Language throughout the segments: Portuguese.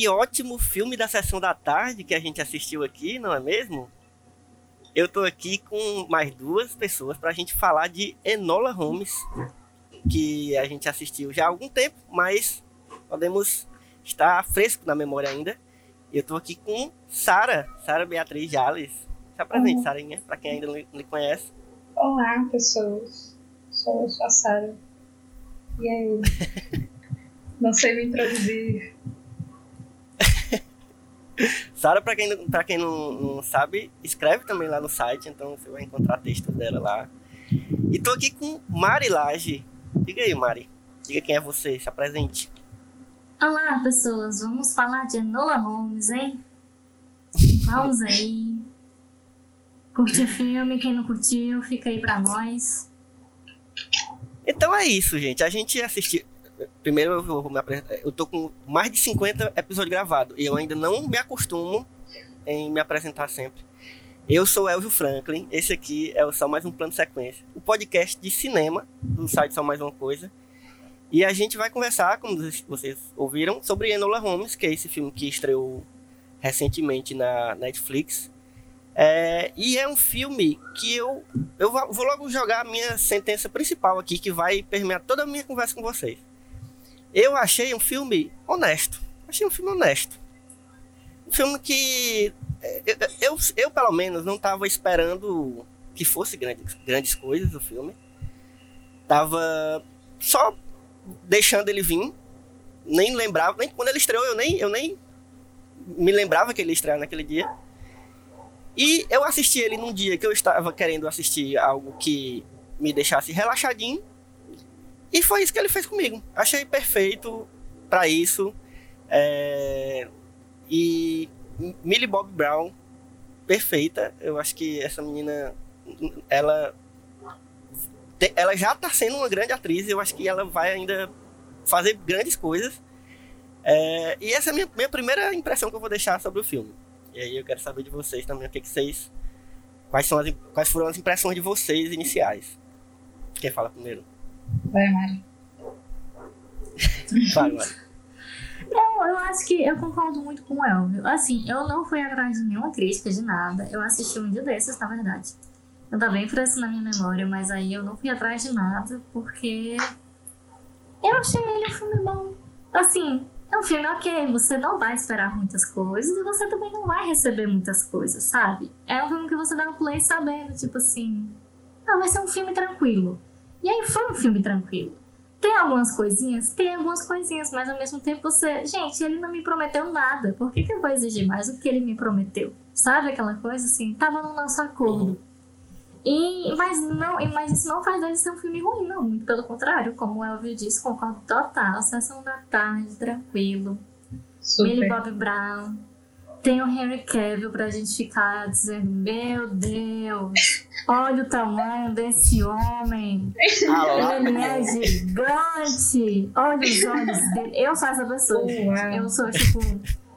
que ótimo filme da sessão da tarde que a gente assistiu aqui, não é mesmo? Eu tô aqui com mais duas pessoas pra gente falar de Enola Holmes, que a gente assistiu já há algum tempo, mas podemos estar fresco na memória ainda. Eu tô aqui com Sara, Sara Beatriz Jales. Se apresente, Uhum. Sarinha, pra quem ainda não lhe- não lhe conhece. Olá, pessoas. Sou, sou a Sara. E aí? Não sei me introduzir. Sara, pra quem, não- pra quem não, não sabe, escreve também lá no site, então você vai encontrar textos dela lá. E tô aqui com Mari Laje. Diga aí, Mari. Diga quem é você, se apresente. Olá, pessoas. Vamos falar de Enola Holmes, hein? Vamos aí. Curte o filme, quem não curtiu, fica aí pra nós. Então é isso, gente. A gente assistiu. Primeiro eu vou me apresentar. Eu tô com mais de 50 episódios gravados. E eu ainda não me acostumo em me apresentar sempre. Eu sou Elvio Franklin. Esse aqui é o Só Mais Um Plano Sequência. O podcast de cinema do site Só Mais Uma Coisa. E a gente vai conversar, como vocês ouviram, sobre Enola Holmes, que é esse filme que estreou recentemente na Netflix. É, e é um filme que eu, eu vou logo jogar a minha sentença principal aqui, que vai permear toda a minha conversa com vocês. Eu achei um filme honesto. Achei um filme honesto. Um filme que é, eu, eu, eu, pelo menos, não estava esperando que fosse grandes, grandes coisas o filme. Tava só deixando ele vir. Nem lembrava, nem quando ele estreou, eu nem, eu nem me lembrava que ele ia estrear naquele dia. E eu assisti ele num dia que eu estava querendo assistir algo que me deixasse relaxadinho. E foi isso que ele fez comigo. Achei perfeito para isso. É, E Millie Bob Brown, perfeita. Eu acho que essa menina, ela, ela já tá sendo uma grande atriz. Eu acho que ela vai ainda fazer grandes coisas. É, E essa é a minha, minha primeira impressão que eu vou deixar sobre o filme. E aí eu quero saber de vocês também o que, que vocês. Quais, são as, quais foram as impressões de vocês iniciais? Quem fala primeiro? Vai, Mari. Vai, Mari. Eu, eu acho que eu concordo muito com o Elvio. Assim, eu não fui atrás de nenhuma crítica, de nada. Eu assisti um dia desses, na verdade. Eu tá bem fresco na minha memória, mas aí eu não fui atrás de nada, porque eu achei ele um filme bom. Assim, é um filme ok, você não vai esperar muitas coisas e você também não vai receber muitas coisas, sabe? É um filme que você dá um play sabendo, tipo assim, ah, vai ser um filme tranquilo. E aí foi um filme tranquilo. Tem algumas coisinhas? Tem algumas coisinhas, mas ao mesmo tempo você. Gente, ele não me prometeu nada. Por que, que eu vou exigir mais do que ele me prometeu? Sabe aquela coisa assim? Tava no nosso acordo. E, mas, não, mas isso não faz dele ser um filme ruim, não. Muito pelo contrário, como o Elvio disse, concordo total. Sessão da tarde, tranquilo. Millie Super. Bob Brown. Tem o Henry Cavill pra gente ficar dizendo: Meu Deus, olha o tamanho desse homem. Ah, Ele é gigante! Olha os olhos dele. Eu sou essa pessoa. Uau. Eu sou tipo.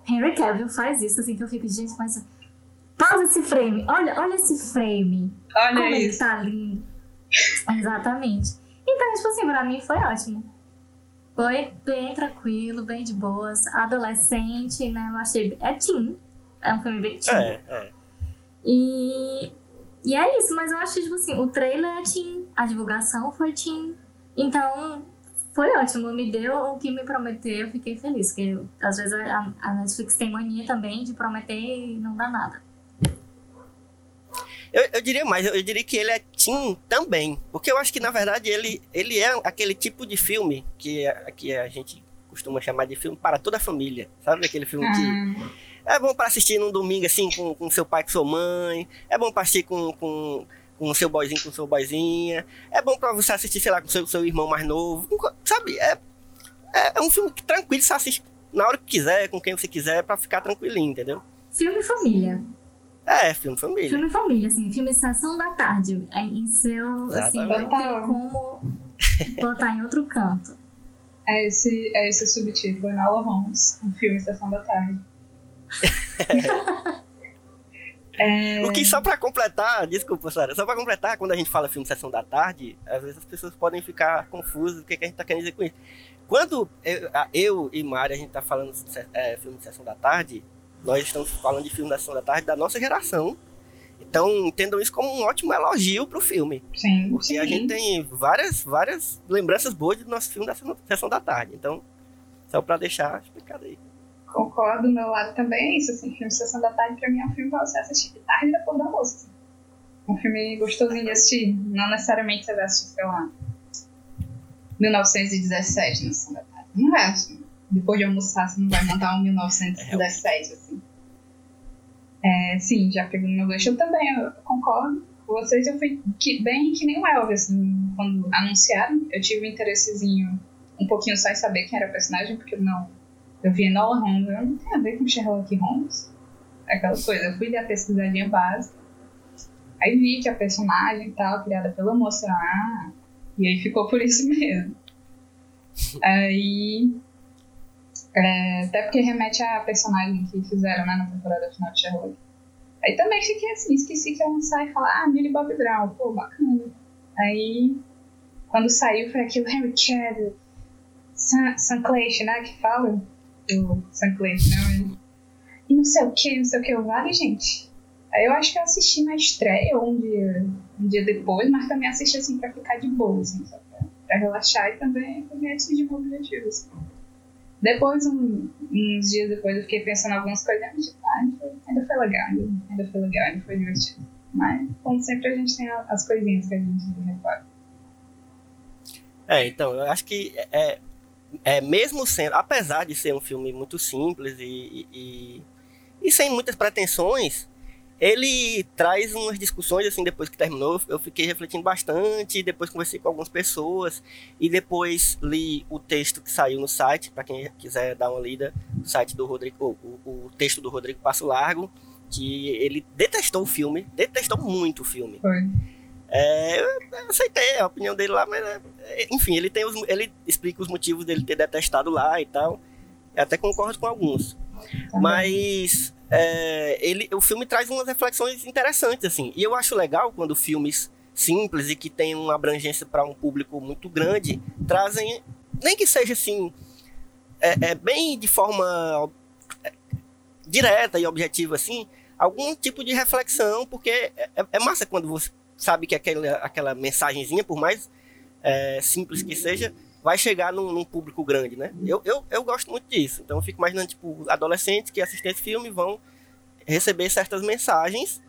Henry Cavill faz isso, assim, que eu fico, gente, mas. Pausa esse frame. Olha, olha esse frame. Olha Como ele isso. tá lindo. Exatamente. Então, tipo assim, pra mim foi ótimo. Foi bem tranquilo, bem de boas. Adolescente, né? Eu achei. É teen. É um filme bem teen. É, é. E, e é isso, mas eu acho que, tipo assim, o trailer é teen, a divulgação foi teen. Então, foi ótimo, me deu o que me prometeu, eu fiquei feliz. Porque eu- às vezes a, a Netflix tem mania também de prometer e não dá nada. Eu, eu diria mais, eu, eu diria que ele é teen também. Porque eu acho que, na verdade, ele, ele é aquele tipo de filme que, a- que a gente costuma chamar de filme para toda a família. Sabe aquele filme que Ah, é bom para assistir num domingo assim com, com seu pai, com sua mãe. É bom para assistir com, com, com seu boyzinho, com sua boyzinha. É bom para você assistir, sei lá, com seu, seu irmão mais novo. Sabe? É, é, é um filme que tranquilo, você assiste na hora que quiser, com quem você quiser, para ficar tranquilinho, entendeu? Filme família. É, filme família. Filme família, assim, filme Sessão da Tarde. é Em seu, assim, não tem como botar em outro canto. é esse, é esse o subtítulo, Enola Holmes, um filme Sessão da Tarde. É, O que só pra completar, desculpa, Sara, só pra completar, quando a gente fala filme Sessão da Tarde, às vezes as pessoas podem ficar confusas do que, que a gente tá querendo dizer com isso. Quando eu, a- eu e Mari, a gente tá falando de é, filme de Sessão da Tarde, nós estamos falando de filme da Sessão da Tarde da nossa geração. Então, entendam isso como um ótimo elogio pro filme. sim, Porque a sim. gente tem várias, várias lembranças boas do nosso filme da Sessão- Sessão da Tarde. Então, só pra deixar explicado aí. Concordo, do meu lado também é isso, assim, filme Sessão da Tarde pra mim é um filme pra você assistir de tarde depois do almoço. assim. Um filme gostosinho de assistir, não necessariamente você vai assistir, sei lá, 1917 na Sessão da Tarde. Não é assim, depois de almoçar você não vai montar um 1917, assim. É, sim, já pegou no meu gancho, eu também, eu concordo com vocês, eu fui que- bem que nem o Elvis, assim, quando anunciaram, eu tive um interessezinho um pouquinho só em saber quem era o personagem, porque não eu vi Enola Holmes, eu não tem a ver com Sherlock Holmes. Aquela coisa, eu fui dar pesquisadinha básica. Aí vi que a personagem tal, criada pela moça, ah, e aí ficou por isso mesmo. Aí. é, até porque remete à personagem que fizeram né, na temporada final de Sherlock. Aí também fiquei assim, esqueci que ia lançar e falar, ah, Millie Bob Brown, pô, bacana. Aí, quando saiu, foi aquilo, Henry Cavill, Sam, Sam Clayton, né, que fala, o Sam Clayton, né, e não sei o que, não sei o que, eu vale, gente. Aí eu acho que eu assisti na estreia, um dia, um dia depois, mas também assisti assim pra ficar de boa, assim, só pra, pra relaxar e também também atingir meu objetivo, assim. Depois, um- uns dias depois, eu fiquei pensando em algumas coisas, e, tipo, ah, ainda foi- legal, ainda, ainda foi legal, ainda foi divertido. Mas, como sempre, a gente tem as coisinhas que a gente repara. É, então, eu acho que é, é mesmo sendo, apesar de ser um filme muito simples e, e, e sem muitas pretensões, ele traz umas discussões, assim, depois que terminou, eu fiquei refletindo bastante, depois conversei com algumas pessoas, e depois li o texto que saiu no site, para quem quiser dar uma lida, o site do Rodrigo, o, o texto do Rodrigo Passo Largo, que ele detestou o filme, detestou muito o filme. Foi. É, eu aceitei a opinião dele lá, mas é, enfim, ele tem os, ele explica os motivos dele ter detestado lá e tal. Eu até concordo com alguns. Mas é, ele, o filme traz umas reflexões interessantes, assim. E eu acho legal quando filmes simples e que têm uma abrangência para um público muito grande trazem, nem que seja assim, é, é bem de forma é, direta e objetiva, assim, algum tipo de reflexão, porque é, é massa quando você sabe que aquela, aquela mensagenzinha, por mais é, simples que seja, vai chegar num, num público grande, né? Eu, eu, eu gosto muito disso. Então eu fico imaginando, tipo, adolescentes que assistem esse filme vão receber certas mensagens,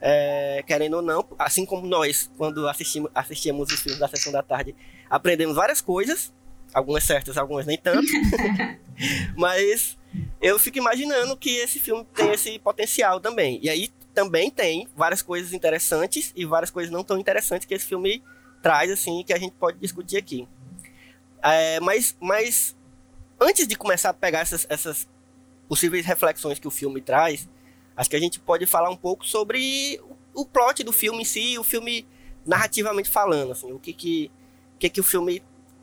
é, querendo ou não, assim como nós, quando assistimos, assistíamos os filmes da sessão da tarde, aprendemos várias coisas, algumas certas, algumas nem tanto, mas eu fico imaginando que esse filme tem esse potencial também. E aí também tem várias coisas interessantes e várias coisas não tão interessantes que esse filme traz, assim, que a gente pode discutir aqui. É, mas, mas antes de começar a pegar essas, essas possíveis reflexões que o filme traz, acho que a gente pode falar um pouco sobre o, o plot do filme em si, o filme narrativamente falando, assim, o que que, que, que o filme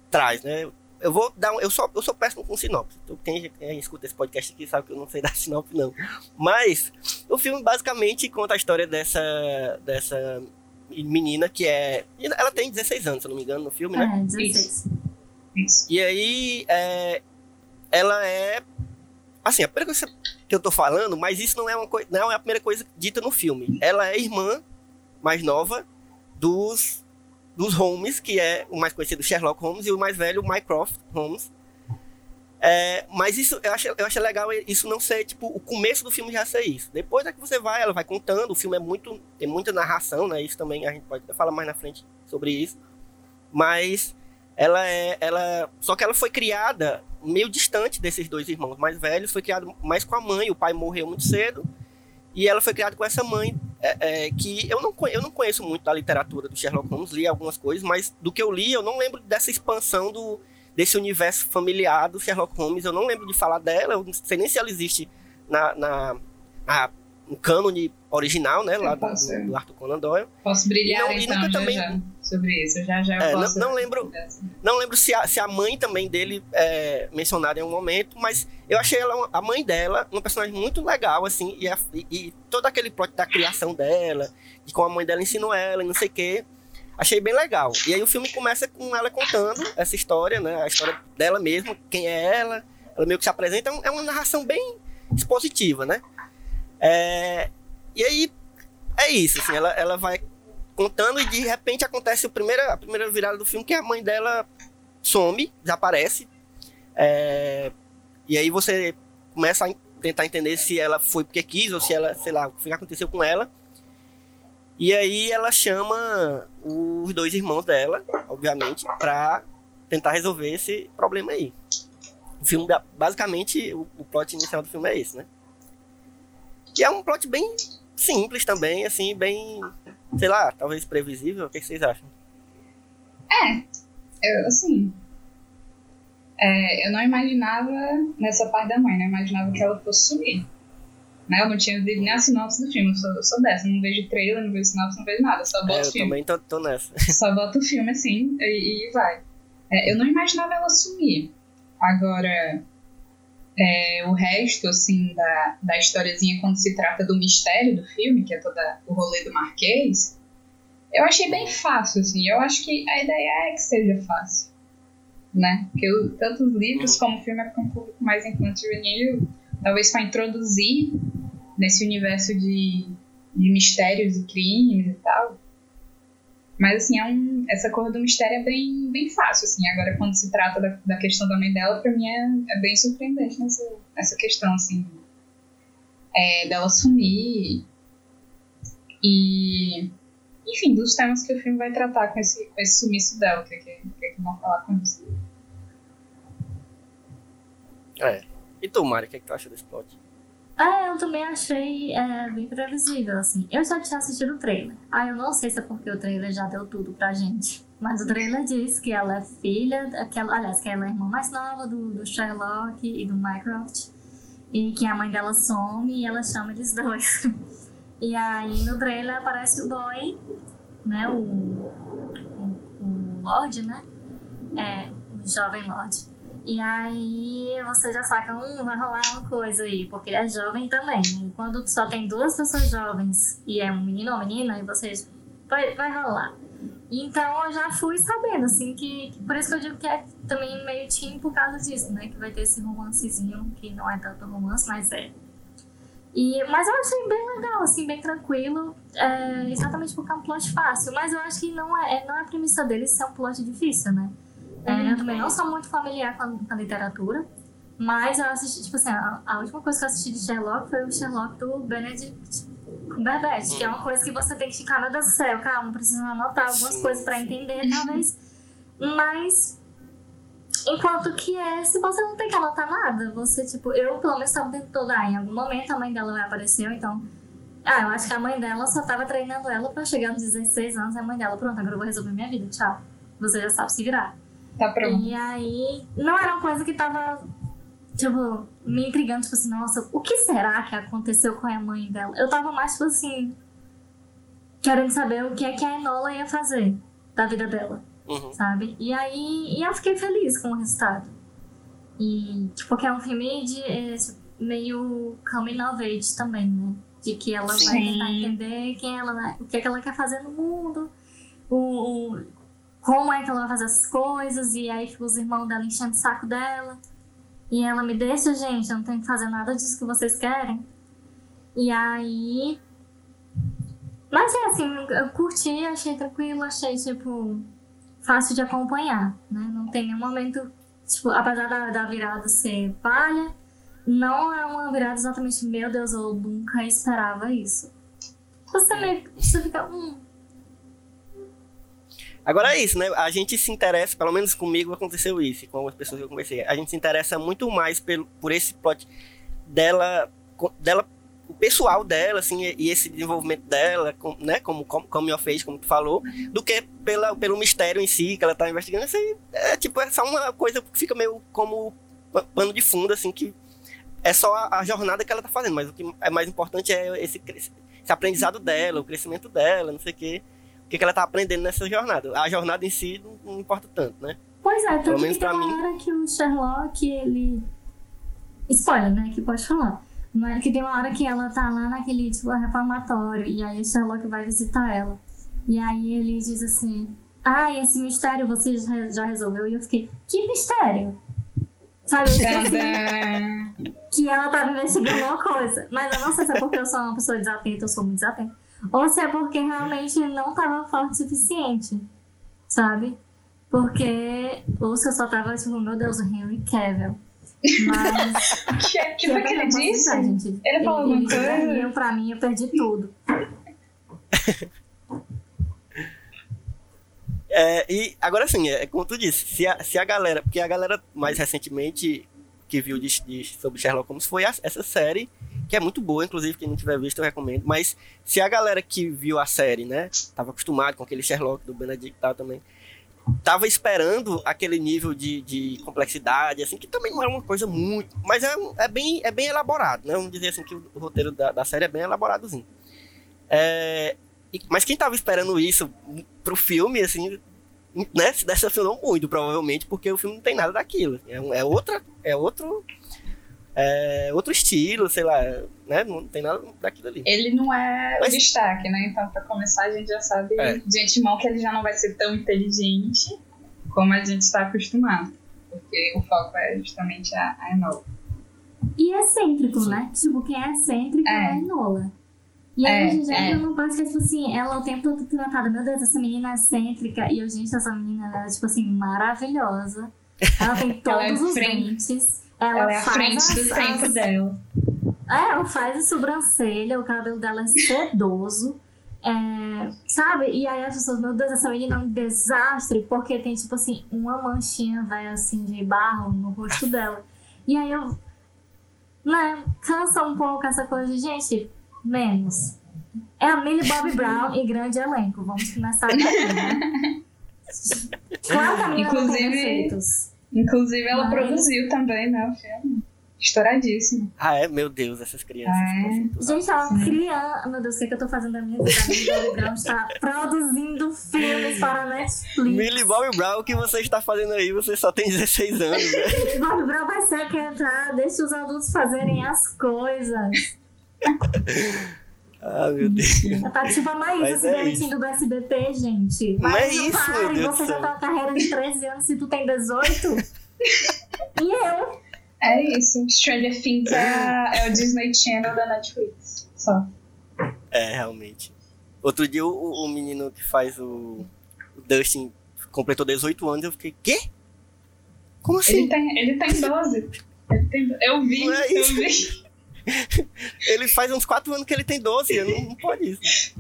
traz, né? Eu vou dar um, eu sou eu sou péssimo com sinopse. Então quem, quem escuta esse podcast aqui sabe que eu não sei dar sinopse não. Mas o filme basicamente conta a história dessa dessa menina que é ela tem 16 anos, se eu não me engano, no filme, né? É, 16. Isso. E aí, é, ela é. Assim, a primeira coisa que eu tô falando, mas isso não é, uma coi- não é a primeira coisa dita no filme. Ela é irmã mais nova dos, dos Holmes, que é o mais conhecido Sherlock Holmes, e o mais velho, Mycroft Holmes. É, mas isso eu acho, eu acho legal isso não ser tipo o começo do filme já ser isso. Depois é que você vai, ela vai contando, o filme é muito tem muita narração, né? Isso também a gente pode falar mais na frente sobre isso. Mas ela é ela só que ela foi criada meio distante desses dois irmãos mais velhos, foi criado mais com a mãe, o pai morreu muito cedo, e ela foi criada com essa mãe, é, é, que eu não, eu não conheço muito da literatura do Sherlock Holmes, li algumas coisas, mas do que eu li, eu não lembro dessa expansão do, desse universo familiar do Sherlock Holmes, eu não lembro de falar dela, eu não sei nem se ela existe na, na, na no cânone original, né, lá do, do, do, Arthur Conan Doyle. Posso brilhar e não, então, e nunca já, também... Já, sobre isso, já já é. Não, não lembro, não lembro se a, se a mãe também dele é mencionada em um momento, mas eu achei ela, a mãe dela, uma personagem muito legal, assim, e, a, e, e, todo aquele plot da criação dela, de como a mãe dela ensinou ela e não sei o quê, achei bem legal. E aí o filme começa com ela contando essa história, né, a história dela mesma, quem é ela, ela meio que se apresenta, é uma narração bem expositiva, né? É, e aí é isso, assim, ela, ela vai contando e de repente acontece a primeira, a primeira virada do filme que a mãe dela some, desaparece. É, e aí você começa a tentar entender se ela foi porque quis ou se ela, sei lá, o que aconteceu com ela. E aí ela chama os dois irmãos dela, obviamente, para tentar resolver esse problema aí. O filme, basicamente, o, o plot inicial do filme é esse, né? E é um plot bem simples também, assim, bem, sei lá, talvez previsível. O que vocês acham? É, eu, assim. É, eu não imaginava nessa parte da mãe, né? Eu imaginava que ela fosse sumir. Né? Eu não tinha visto nem a sinopse do filme, eu sou, eu sou dessa. Eu não vejo trailer, não vejo sinopse, não vejo nada. Só boto é, eu filme. também tô, tô nessa. Só boto o filme assim e, e vai. É, eu não imaginava ela sumir. Agora, é, o resto, assim, da, da historiazinha quando se trata do mistério do filme, que é todo o rolê do Marquês, eu achei bem fácil, assim. Eu acho que a ideia é que seja fácil, né? Porque eu, tanto os livros como o filme é para um público mais infantil juvenil, talvez para introduzir nesse universo de, de mistérios e crimes e tal. Mas, assim, é um, essa coisa do mistério é bem, bem fácil, assim. Agora, quando se trata da, da questão da mãe dela, pra mim é, é bem surpreendente nessa, nessa questão, assim. É, dela sumir e... Enfim, dos temas que o filme vai tratar com esse, com esse sumiço dela. Que, que, que, que vão falar com isso? É. E tu, Mari, o que, que tu acha desse plot? É, eu também achei é, bem previsível, assim. Eu já tinha assistido o trailer. Ah, eu não sei se é porque o trailer já deu tudo pra gente. Mas o trailer diz que ela é filha, que ela, aliás, que ela é a irmã mais nova do, do Sherlock e do Mycroft. E que a mãe dela some e ela chama eles dois. E aí no trailer aparece o boy, né? O, o, o Lorde, né? É, o jovem Lorde. E aí você já saca, um vai rolar uma coisa aí, porque ele é jovem também. E quando só tem duas pessoas jovens e é um menino ou menina, e vocês vai, vai rolar. Então eu já fui sabendo, assim, que, que, Por isso que eu digo que é também meio teen por causa disso, né? Que vai ter esse romancezinho, que não é tanto romance, mas é. E, mas eu achei bem legal, assim, bem tranquilo, é, exatamente porque é um plot fácil. Mas eu acho que não é, não é a premissa dele ser um plot difícil, né? É, eu também não sou muito familiar com a, com a, literatura, mas eu assisti, tipo assim, a, a, última coisa que eu assisti de Sherlock foi o Sherlock do Benedict Cumberbatch, que é uma coisa que você tem que ficar, meu Deus do céu, calma, preciso anotar algumas sim, coisas para entender, talvez. Mas, enquanto que é, se você não tem que anotar nada, você, tipo, eu pelo menos estava tentando todo, ah, em algum momento a mãe dela vai aparecer, então. Ah, eu acho que a mãe dela só tava treinando ela para chegar nos 16 anos, e a mãe dela, pronto, agora eu vou resolver minha vida, tchau. Você já sabe se virar. Tá pronto. E aí, não era uma coisa que tava, tipo, me intrigando, tipo assim, nossa, o que será que aconteceu com a mãe dela? Eu tava mais, tipo assim, querendo saber o que é que a Enola ia fazer da vida dela, uhum. sabe? E aí, e eu fiquei feliz com o resultado. E, tipo, que é um filme de é, meio coming of age também, né? De que ela Sim. vai tentar entender quem ela, o que, é que ela quer fazer no mundo, o, o como é que ela vai fazer essas coisas, e aí fica os irmãos dela enchendo o saco dela. E ela me deixa, gente, eu não tenho que fazer nada disso que vocês querem. E aí. Mas é assim, eu curti, achei tranquilo, achei, tipo, fácil de acompanhar, né? Não tem nenhum momento, tipo, apesar da, da virada ser palha, não é uma virada exatamente, meu Deus, eu nunca esperava isso. Você meio você fica, hum, Agora é isso, né? A gente se interessa, pelo menos comigo aconteceu isso, com as pessoas que eu conversei. A gente se interessa muito mais pelo, por esse plot dela, dela, o pessoal dela, assim, e esse desenvolvimento dela, né? Como, como, como fez, como tu falou, do que pela, pelo mistério em si que ela tá investigando. Aí é tipo, é só uma coisa que fica meio como pa- pano de fundo, assim, que é só a, a jornada que ela tá fazendo, mas o que é mais importante é esse, esse aprendizado dela, o crescimento dela, não sei o quê. O que, que ela tá aprendendo nessa jornada. A jornada em si não, não importa tanto, né? Pois é, tanto menos que tem uma hora que o Sherlock, ele. Spoiler, né? Que pode falar. Mas que tem uma hora que ela tá lá naquele, tipo, reformatório, e aí o Sherlock vai visitar ela. E aí ele diz assim: Ah, esse mistério você já, resolveu? E eu fiquei: Que mistério? Sabe? Assim, que ela tava investigando uma coisa. Mas eu não sei se é porque eu sou uma pessoa desatenta, eu sou muito desatenta. Ou se é porque realmente não tava forte o suficiente. Sabe? Porque. Ou se eu só tava tipo, meu Deus, o Henry Cavill. Mas. Que, que foi que ele disse? gente. Ele falou alguma ele coisa? pra mim, eu perdi tudo. É, e agora sim, é como tu disse, se a, se a galera. Porque a galera mais recentemente que viu de, de- sobre Sherlock Holmes foi a- essa série, que é muito boa, inclusive, quem não tiver visto eu recomendo. Mas se a galera que viu a série, né, tava acostumado com aquele Sherlock do Benedict e tal também, tava esperando aquele nível de, de complexidade, assim, que também não é uma coisa muito. Mas é, é, bem, é bem elaborado, né? Vamos dizer assim que o, o roteiro da, da série é bem elaboradozinho. É, e- mas quem tava esperando isso pro filme, assim, né, se decepcionou muito, provavelmente, porque o filme não tem nada daquilo. É, é outra. É outro. É outro estilo, sei lá, né? Não tem nada daquilo ali. Ele não é Mas- o destaque, né? Então, pra começar, a gente já sabe É. de antemão que ele já não vai ser tão inteligente como a gente está acostumado. Porque o foco é justamente a, a Enola. E excêntrico, Sim. né? Tipo, quem é excêntrico é, É. a Enola. E aí É, a gente já é. num parte que é tipo assim, ela o tempo todo tratada, meu Deus, essa menina é excêntrica. E eu, gente, essa menina ela é, tipo assim, maravilhosa. Ela tem todos Ela é os frente- dentes. Ela, Ela é a faz frente as- do tempo as- dela. É, ela faz a sobrancelha, o cabelo dela é sedoso. É, sabe? E aí as pessoas, meu Deus, essa menina é um desastre, porque tem, tipo assim, uma manchinha, vai assim, de barro no rosto dela. E aí eu. Né, cansa um pouco essa coisa de, gente, menos. É a Millie Bobby Brown e grande elenco. Vamos começar daí, né? Claro que a menina não tem Inclusive- defeitos. Inclusive, ela produziu também, né? O filme. Estouradíssimo. Ah, é? Meu Deus, essas crianças. É. Gente, ela criança. Meu Deus, o que, é que eu tô fazendo da minha vida? A Millie Bobby Brown está produzindo filmes para Netflix. Millie Bobby Brown, o que você está fazendo aí? Você só tem 16 anos, né? Millie Bobby Brown vai ser que entrar, deixa os adultos fazerem as coisas. Ah, meu Deus. A tá tipo a Maísa Mas se é demitindo do SBT, gente. Não é isso, pare, meu Deus você já tem uma carreira de 13 anos se tu tem 18. e eu? É isso. Stranger Things é, é o Disney Channel da Netflix. Só. É, realmente. Outro dia o, o menino que faz o, o Dustin completou 18 anos, eu fiquei, quê? Como assim? Ele tem, ele tem 12. Ele tem, eu vi, é eu isso. vi. Ele faz uns 4 anos que ele tem 12, eu não, não pode isso.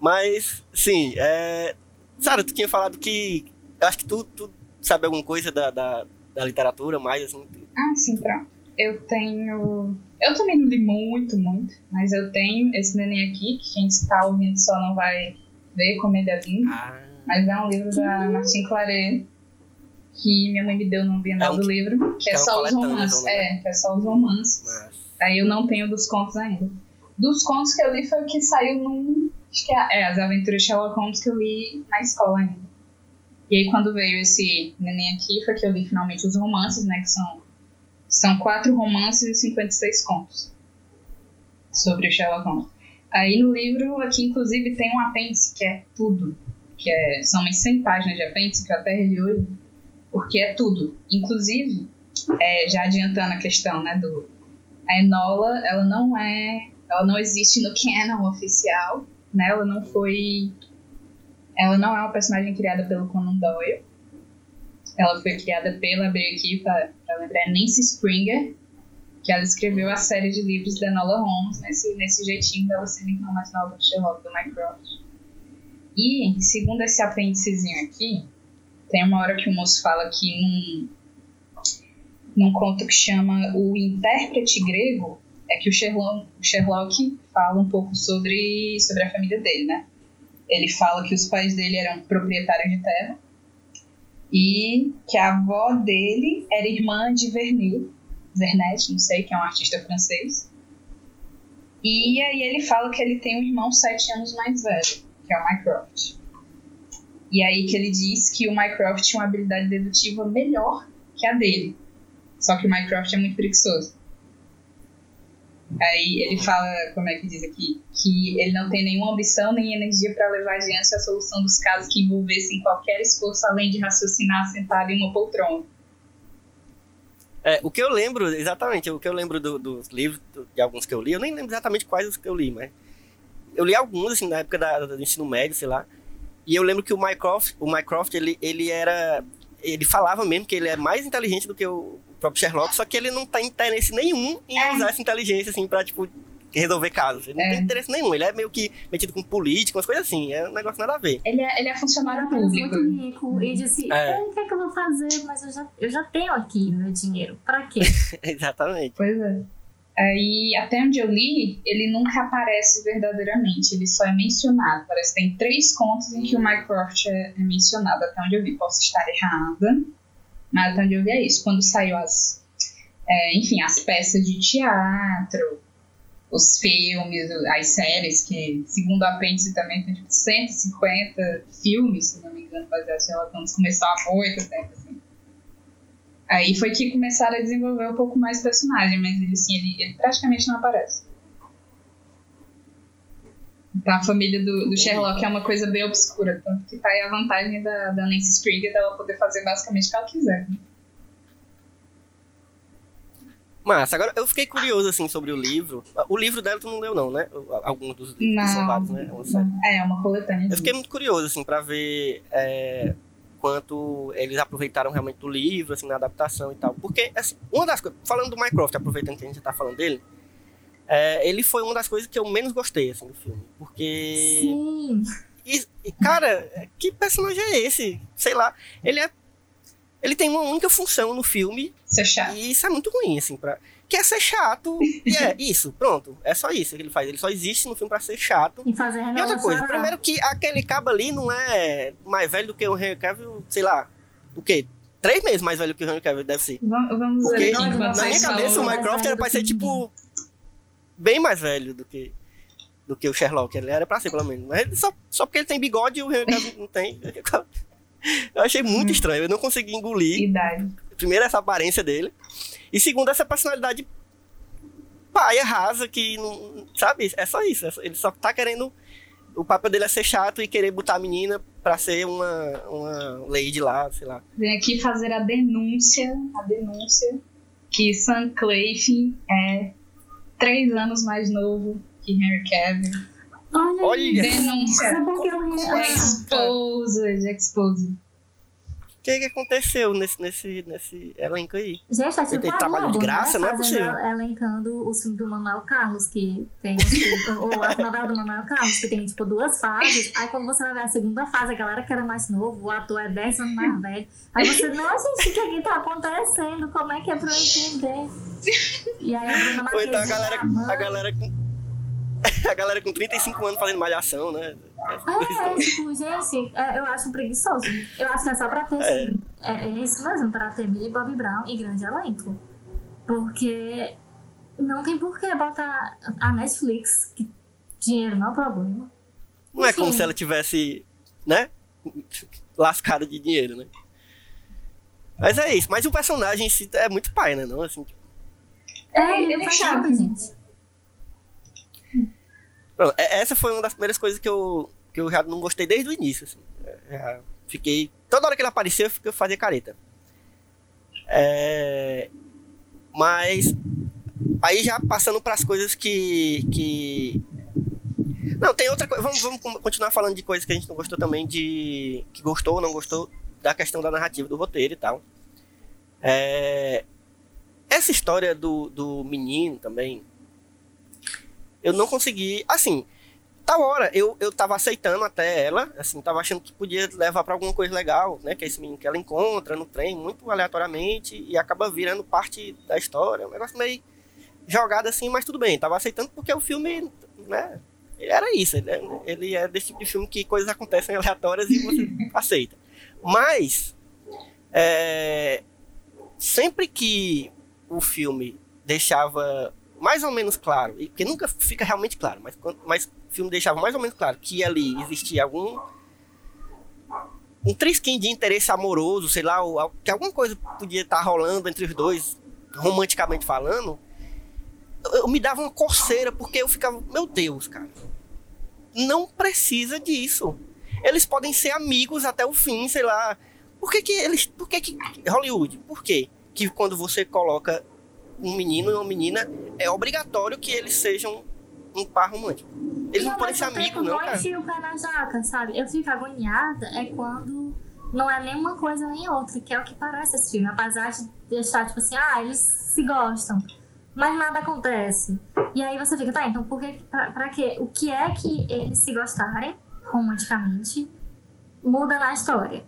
Mas, sim, é... Sara, tu tinha falado que. Eu acho que tu, tu sabe alguma coisa da, da, da literatura mais, assim. Ah, sim, pronto. Eu tenho. Eu também não li muito, muito, mas eu tenho esse neném aqui, que quem está ouvindo só não vai ver como ele é lindo. Ah, Mas é um livro da Martin Claret, que minha mãe me deu no Bienal É um- do livro, que é, é só os romances. então, né? É, que é só os romances. mas. Aí eu não tenho dos contos ainda. Dos contos que eu li foi o que saiu num. Acho que é, é As Aventuras Sherlock Holmes que eu li na escola ainda. E aí quando veio esse neném aqui foi que eu li finalmente os romances, né? Que são, são quatro romances e 56 contos sobre o Sherlock Holmes. Aí no livro aqui, inclusive, tem um apêndice que é tudo. Que é, são umas 100 páginas de apêndice que eu até reli hoje. Porque é tudo. Inclusive, é, já adiantando a questão, né, do, a Enola, ela não é. Ela não existe no canon oficial, né? Ela não foi. Ela não é uma personagem criada pelo Conan Doyle. Ela foi criada pela, abri aqui lembrar, Nancy Springer, que ela escreveu a série de livros da Enola Holmes, nesse, nesse jeitinho dela ser irmã mais nova do Sherlock, do Mycroft. E, segundo esse apêndicezinho aqui, tem uma hora que o moço fala que num, num conto que chama O Intérprete Grego, é que o Sherlock, o Sherlock fala um pouco sobre, sobre a família dele, né? Ele fala que os pais dele eram proprietários de terra e que a avó dele era irmã de Vernet, Vernet, não sei, que é um artista francês. E aí ele fala que ele tem um irmão sete anos mais velho, que é o Mycroft. E aí que ele diz que o Mycroft tinha uma habilidade dedutiva melhor que a dele. Só que o Mycroft é muito preguiçoso. Aí ele fala, como é que diz aqui, que ele não tem nenhuma ambição nem energia para levar adiante a solução dos casos que envolvessem qualquer esforço além de raciocinar sentado em uma poltrona. É, o que eu lembro, exatamente, o que eu lembro do- dos livros, do- de alguns que eu li, eu nem lembro exatamente quais os que eu li, mas eu li alguns, assim, na época da, do ensino médio, sei lá, e eu lembro que o Mycroft, o Mycroft, ele, ele era, ele falava mesmo que ele é mais inteligente do que o próprio Sherlock, só que ele não tem interesse nenhum em É. usar essa inteligência, assim, pra, tipo, resolver casos. Ele não É. tem interesse nenhum, ele é meio que metido com política, umas coisas assim, é um negócio nada a ver. Ele é, ele é funcionário apenas público. muito rico e disse: É. "Eu, O que é que eu vou fazer? Mas eu já, eu já tenho aqui meu dinheiro. Pra quê? exatamente. Pois é. Aí, até onde eu li, ele nunca aparece verdadeiramente, ele só é mencionado. Parece que tem três contos em que o Mycroft é, é mencionado, até onde eu vi. Posso estar errada, onde eu vi é isso. Quando saiu as, é, enfim, as peças de teatro, os filmes, as séries, que segundo a apêndice também tem tipo 150 filmes, se não me engano, baseados em Holmes, começou há muito tempo, assim. Aí foi que começaram a desenvolver um pouco mais o personagem, mas ele, assim, ele, ele praticamente não aparece. Então, a família do, do Sherlock é uma coisa bem obscura, tanto que tá aí a vantagem da, da Nancy Springer dela poder fazer basicamente o que ela quiser. Mas agora eu fiquei curioso assim sobre o livro. O livro dela tu não leu não, né? Alguns dos livros são vários, né? É uma. É, uma coletânea. Eu fiquei muito curioso assim para ver é, quanto eles aproveitaram realmente do livro assim na adaptação e tal. Porque assim, uma das coisas, falando do Minecraft, aproveitando que a gente tá falando dele, é, ele foi uma das coisas que eu menos gostei assim do filme, porque Sim. e, e, cara, que personagem é esse? Sei lá, ele é ele tem uma única função no filme Ser chato. e isso é muito ruim, assim, pra... que é ser chato. E é isso, pronto. É só isso que ele faz. Ele só existe no filme pra ser chato. E fazer E outra coisa, primeiro que aquele cabo ali não é mais velho do que o Henry Cavill, sei lá, o quê? Três meses mais velho que o Henry Cavill deve ser. Vamos, vamos Porque ver na minha cabeça o velho era pra ser, tipo, bem mais velho do que do que o Sherlock. Ele era pra ser, pelo menos. Mas só, só porque ele tem bigode e o Henry Cavill não tem. Eu achei muito estranho. Eu não consegui engolir Idade. primeiro essa aparência dele e segundo essa personalidade paia rasa que não sabe é só isso é ele só tá querendo o papel dele é ser chato e querer botar a menina pra ser uma uma lady lá sei lá Vem aqui fazer a denúncia, a denúncia que Sam Clayton é três anos mais novo que Henry Cavill. Olha, Olha. Denúncia. Sabe por que eu Como Exposed, exposed. O que que aconteceu nesse nesse nesse elenco aí Gente, é tipo tem trabalho de Globo, graça, né? não é possível. Elencando o filme do Manuel Carlos, que tem, tipo, ou a novela do Manuel Carlos, que tem, tipo, duas fases. Aí quando você vai ver a segunda fase, a galera que era mais novo, o ator é 10 anos mais velho. Aí você, não, gente, o que aqui tá acontecendo? Como é que é pra eu entender? E aí a Bruna ou então a galera a galera com a galera com 35 anos fazendo malhação né É, tipo, gente, é, eu acho preguiçoso. Eu acho que é só pra ter, É. assim, é, é isso mesmo, pra ter Millie Bobby Brown e grande elenco. Porque não tem por que botar a Netflix, que dinheiro não é problema. não é como Enfim. se ela tivesse né lascada de dinheiro né mas é isso mas o personagem em si é muito pai né não assim É, ele é faz chato. gente. Pronto, é- essa foi uma das primeiras coisas que eu, que eu já não gostei desde o início. Assim. É, Já fiquei. Toda hora que ele apareceu, eu fazia careta. É, mas. Aí já passando para as coisas que. que... Não, tem outra coisa. Vamos, vamos con- continuar falando de coisas que a gente não gostou também, de. que gostou ou não gostou da questão da narrativa do roteiro e tal. É, essa história do, do menino também. Eu não consegui. Assim, tal hora, eu, eu tava aceitando até ela, assim, tava achando que podia levar pra alguma coisa legal, né? Que é esse menino que ela encontra no trem, muito aleatoriamente, e acaba virando parte da história. Um negócio meio jogado assim, mas tudo bem. Tava aceitando porque o filme, né? Era isso. Ele é, ele é desse tipo de filme que coisas acontecem aleatórias e você aceita. Mas, é, sempre que o filme deixava mais ou menos claro, e porque nunca fica realmente claro, mas, mas o filme deixava mais ou menos claro que ali existia algum um trisquinho de interesse amoroso, sei lá, ou que alguma coisa podia estar rolando entre os dois, romanticamente falando, eu, eu me dava uma coceira, porque eu ficava, meu Deus, cara, não precisa disso. Eles podem ser amigos até o fim, sei lá. Por que que eles, por que que Hollywood, por que que quando você coloca um menino e uma menina, é obrigatório que eles sejam um par romântico. Eles não, podem mas ser amigos, não, não cara. enfia o pé na jaca, sabe? Eu fico agoniada é quando não é nem uma coisa nem outra, que é o que parece esse filme. Apesar de deixar, tipo assim, ah, eles se gostam, mas nada acontece. E aí você fica, tá, então por que, pra, pra quê? O que é que eles se gostarem romanticamente muda na história?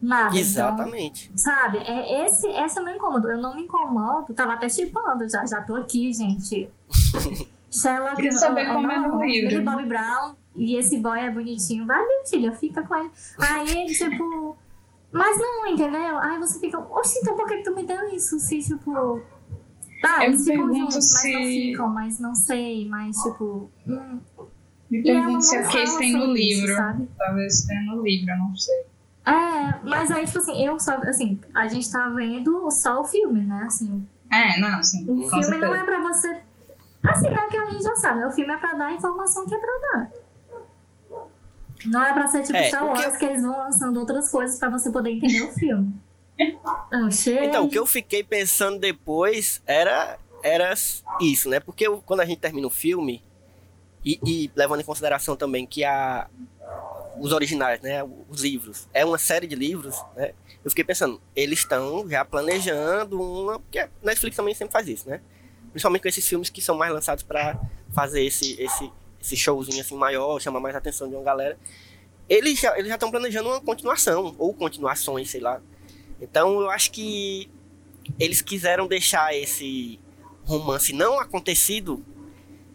Nada. Então, Exatamente. Sabe, é esse, esse é o meu incômodo. Eu não me incomodo, tava até chipando, já, já tô aqui, gente. Sherlock Queria saber é como é no livro. Billy Bob Brown e esse boy é bonitinho. Vai, minha filha, fica com ele. Aí ele, tipo. Mas não, entendeu? Aí você fica, oxe, então por que que tu me deu isso? Se, tipo. Tá, Eu eles ficam juntos, mas não se- ficam, mas não sei, mas tipo. Hum. Me pergunto não se a fala Case tem no isso, livro. sabe? Talvez tenha no livro, eu não sei. É, mas aí, tipo assim, eu só, assim, a gente tá vendo só o filme, né? Assim, É, não, sim. o filme certeza. não é pra você. Assim, é que a gente já sabe? O filme é pra dar a informação que é pra dar. Não é pra ser tipo É, Star o que Wars, que eles vão lançando outras coisas pra você poder entender o filme. Não, chega. Então, o que eu fiquei pensando depois era, era isso, né? Porque eu- quando a gente termina o filme, e, e levando em consideração também que a, os originais, né? Os livros, é uma série de livros, né? Eu fiquei pensando, eles estão já planejando uma. Porque a Netflix também sempre faz isso, né? Principalmente com esses filmes que são mais lançados pra fazer esse, esse, esse showzinho assim maior, chamar mais a atenção de uma galera. Eles já eles já estão planejando uma continuação, ou continuações, sei lá. Então eu acho que eles quiseram deixar esse romance não acontecido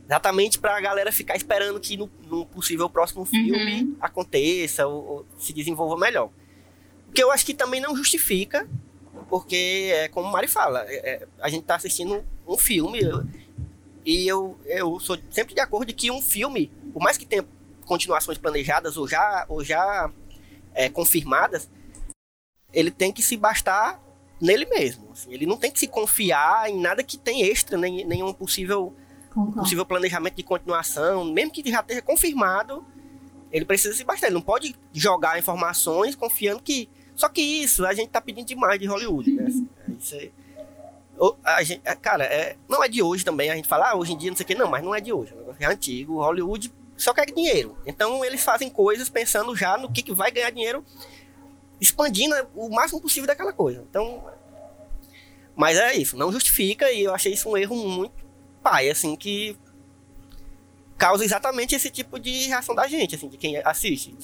exatamente pra galera ficar esperando que no, no possível próximo filme aconteça ou, ou se desenvolva melhor. O que eu acho que também não justifica, porque é como o Mari fala, é- é, a gente tá assistindo um filme eu- e eu, eu sou sempre de acordo de que um filme, por mais que tenha continuações planejadas ou já, ou já é, confirmadas, ele tem que se bastar nele mesmo. assim. ele não tem que se confiar em nada que tem extra, nem nenhum possível, Concordo. possível planejamento de continuação, mesmo que já esteja confirmado, ele precisa se bastar. Ele não pode jogar informações confiando que. Só que isso, a gente tá pedindo demais de Hollywood, né? Isso aí. O- a gente, é, cara, é, não é de hoje também. A gente fala, ah, hoje em dia não sei o que, não, mas não é de hoje. É antigo. Hollywood só quer dinheiro. Então eles fazem coisas pensando já no que, que vai ganhar dinheiro, expandindo o máximo possível daquela coisa. Então. Mas é isso, não justifica e eu achei isso um erro muito pai, assim, que causa exatamente esse tipo de reação da gente, assim, de quem assiste.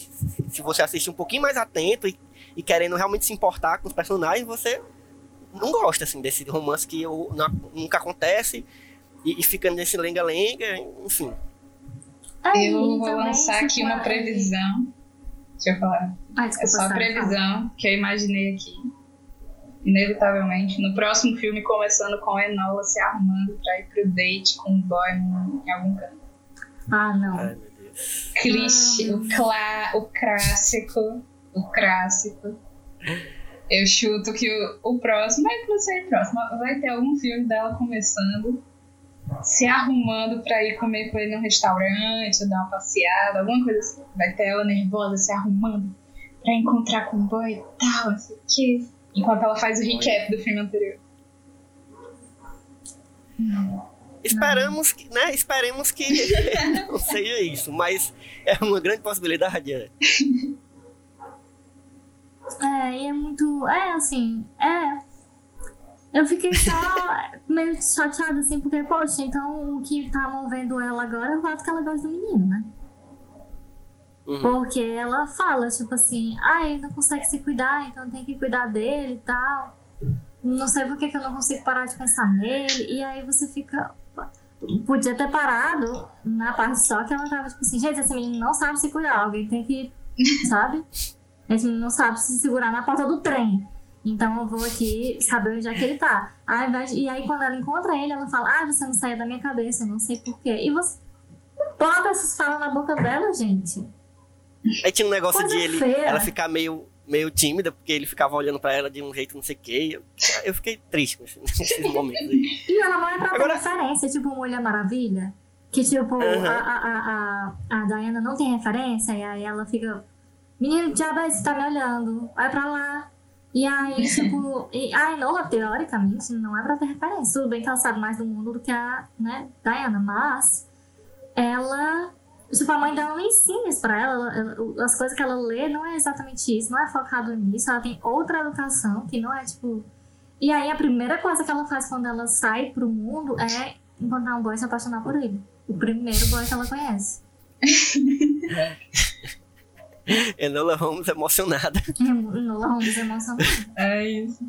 Se você assiste um pouquinho mais atento e, e querendo realmente se importar com os personagens, você não gosta, assim, desse romance que o- na- nunca acontece e, e fica nesse lenga-lenga, enfim. Eu vou lançar aqui uma previsão. Deixa eu falar. Ah, É desculpa, só a previsão que eu imaginei aqui. Inevitavelmente, no próximo filme, começando com a Enola se arrumando pra ir pro date com um boy em algum canto. Ah, não. Ai, meu Deus. Clichê, o, clá, o clássico. O clássico. Eu chuto que o, o próximo, é que não seja o próximo, vai ter algum filme dela começando, se arrumando pra ir comer com ele num restaurante, ou dar uma passeada, alguma coisa assim. Vai ter ela nervosa, se arrumando pra encontrar com o boy e tal, não sei o quê. Enquanto ela faz o recap do filme anterior. Esperamos que, né? Esperemos que não seja isso, mas é uma grande possibilidade. é. É, e é muito. É, assim. É. Eu fiquei só meio chateada, assim, porque, poxa, então o que tá movendo ela agora é o fato que ela gosta do menino, né? Uhum. Porque ela fala, tipo assim, ah, ele não consegue se cuidar, então tem que cuidar dele e tal. Não sei por que, que eu não consigo parar de pensar nele. E aí você fica. Podia ter parado na parte só que ela tava, tipo assim, gente, esse menino não sabe se cuidar, alguém tem que. Sabe? Esse menino não sabe se segurar na porta do trem. Então eu vou aqui saber onde é que ele tá. De- e aí quando ela encontra ele, ela fala, ah, você não saia da minha cabeça, eu não sei porquê. E você bota essas falas na boca dela, gente. Aí tinha um negócio Coisa de ele, feia. ela ficar meio, meio tímida, porque ele ficava olhando pra ela de um jeito não sei o quê. Eu, eu fiquei triste nesses momentos aí. E ela não é pra ter Agora- referência, tipo Mulher Maravilha. Que tipo, Aham. a, a, a, a, a Diana não tem referência, e aí ela fica. Menino, diabo, você tá me olhando, vai pra lá. E aí, tipo, e a Enola, teoricamente, não é pra ter referência. Tudo bem que ela sabe mais do mundo do que a, né, Diana, mas ela. Tipo, a mãe dela não ensina isso pra ela, ela- As coisas que ela lê não é exatamente isso, não é focado nisso. Ela tem outra educação que não é, tipo. E aí, a primeira coisa que ela faz quando ela sai pro mundo é encontrar um boy e se apaixonar por ele. O primeiro boy que ela conhece. Enola Holmes emocionada. Enola Holmes emocionada. É isso.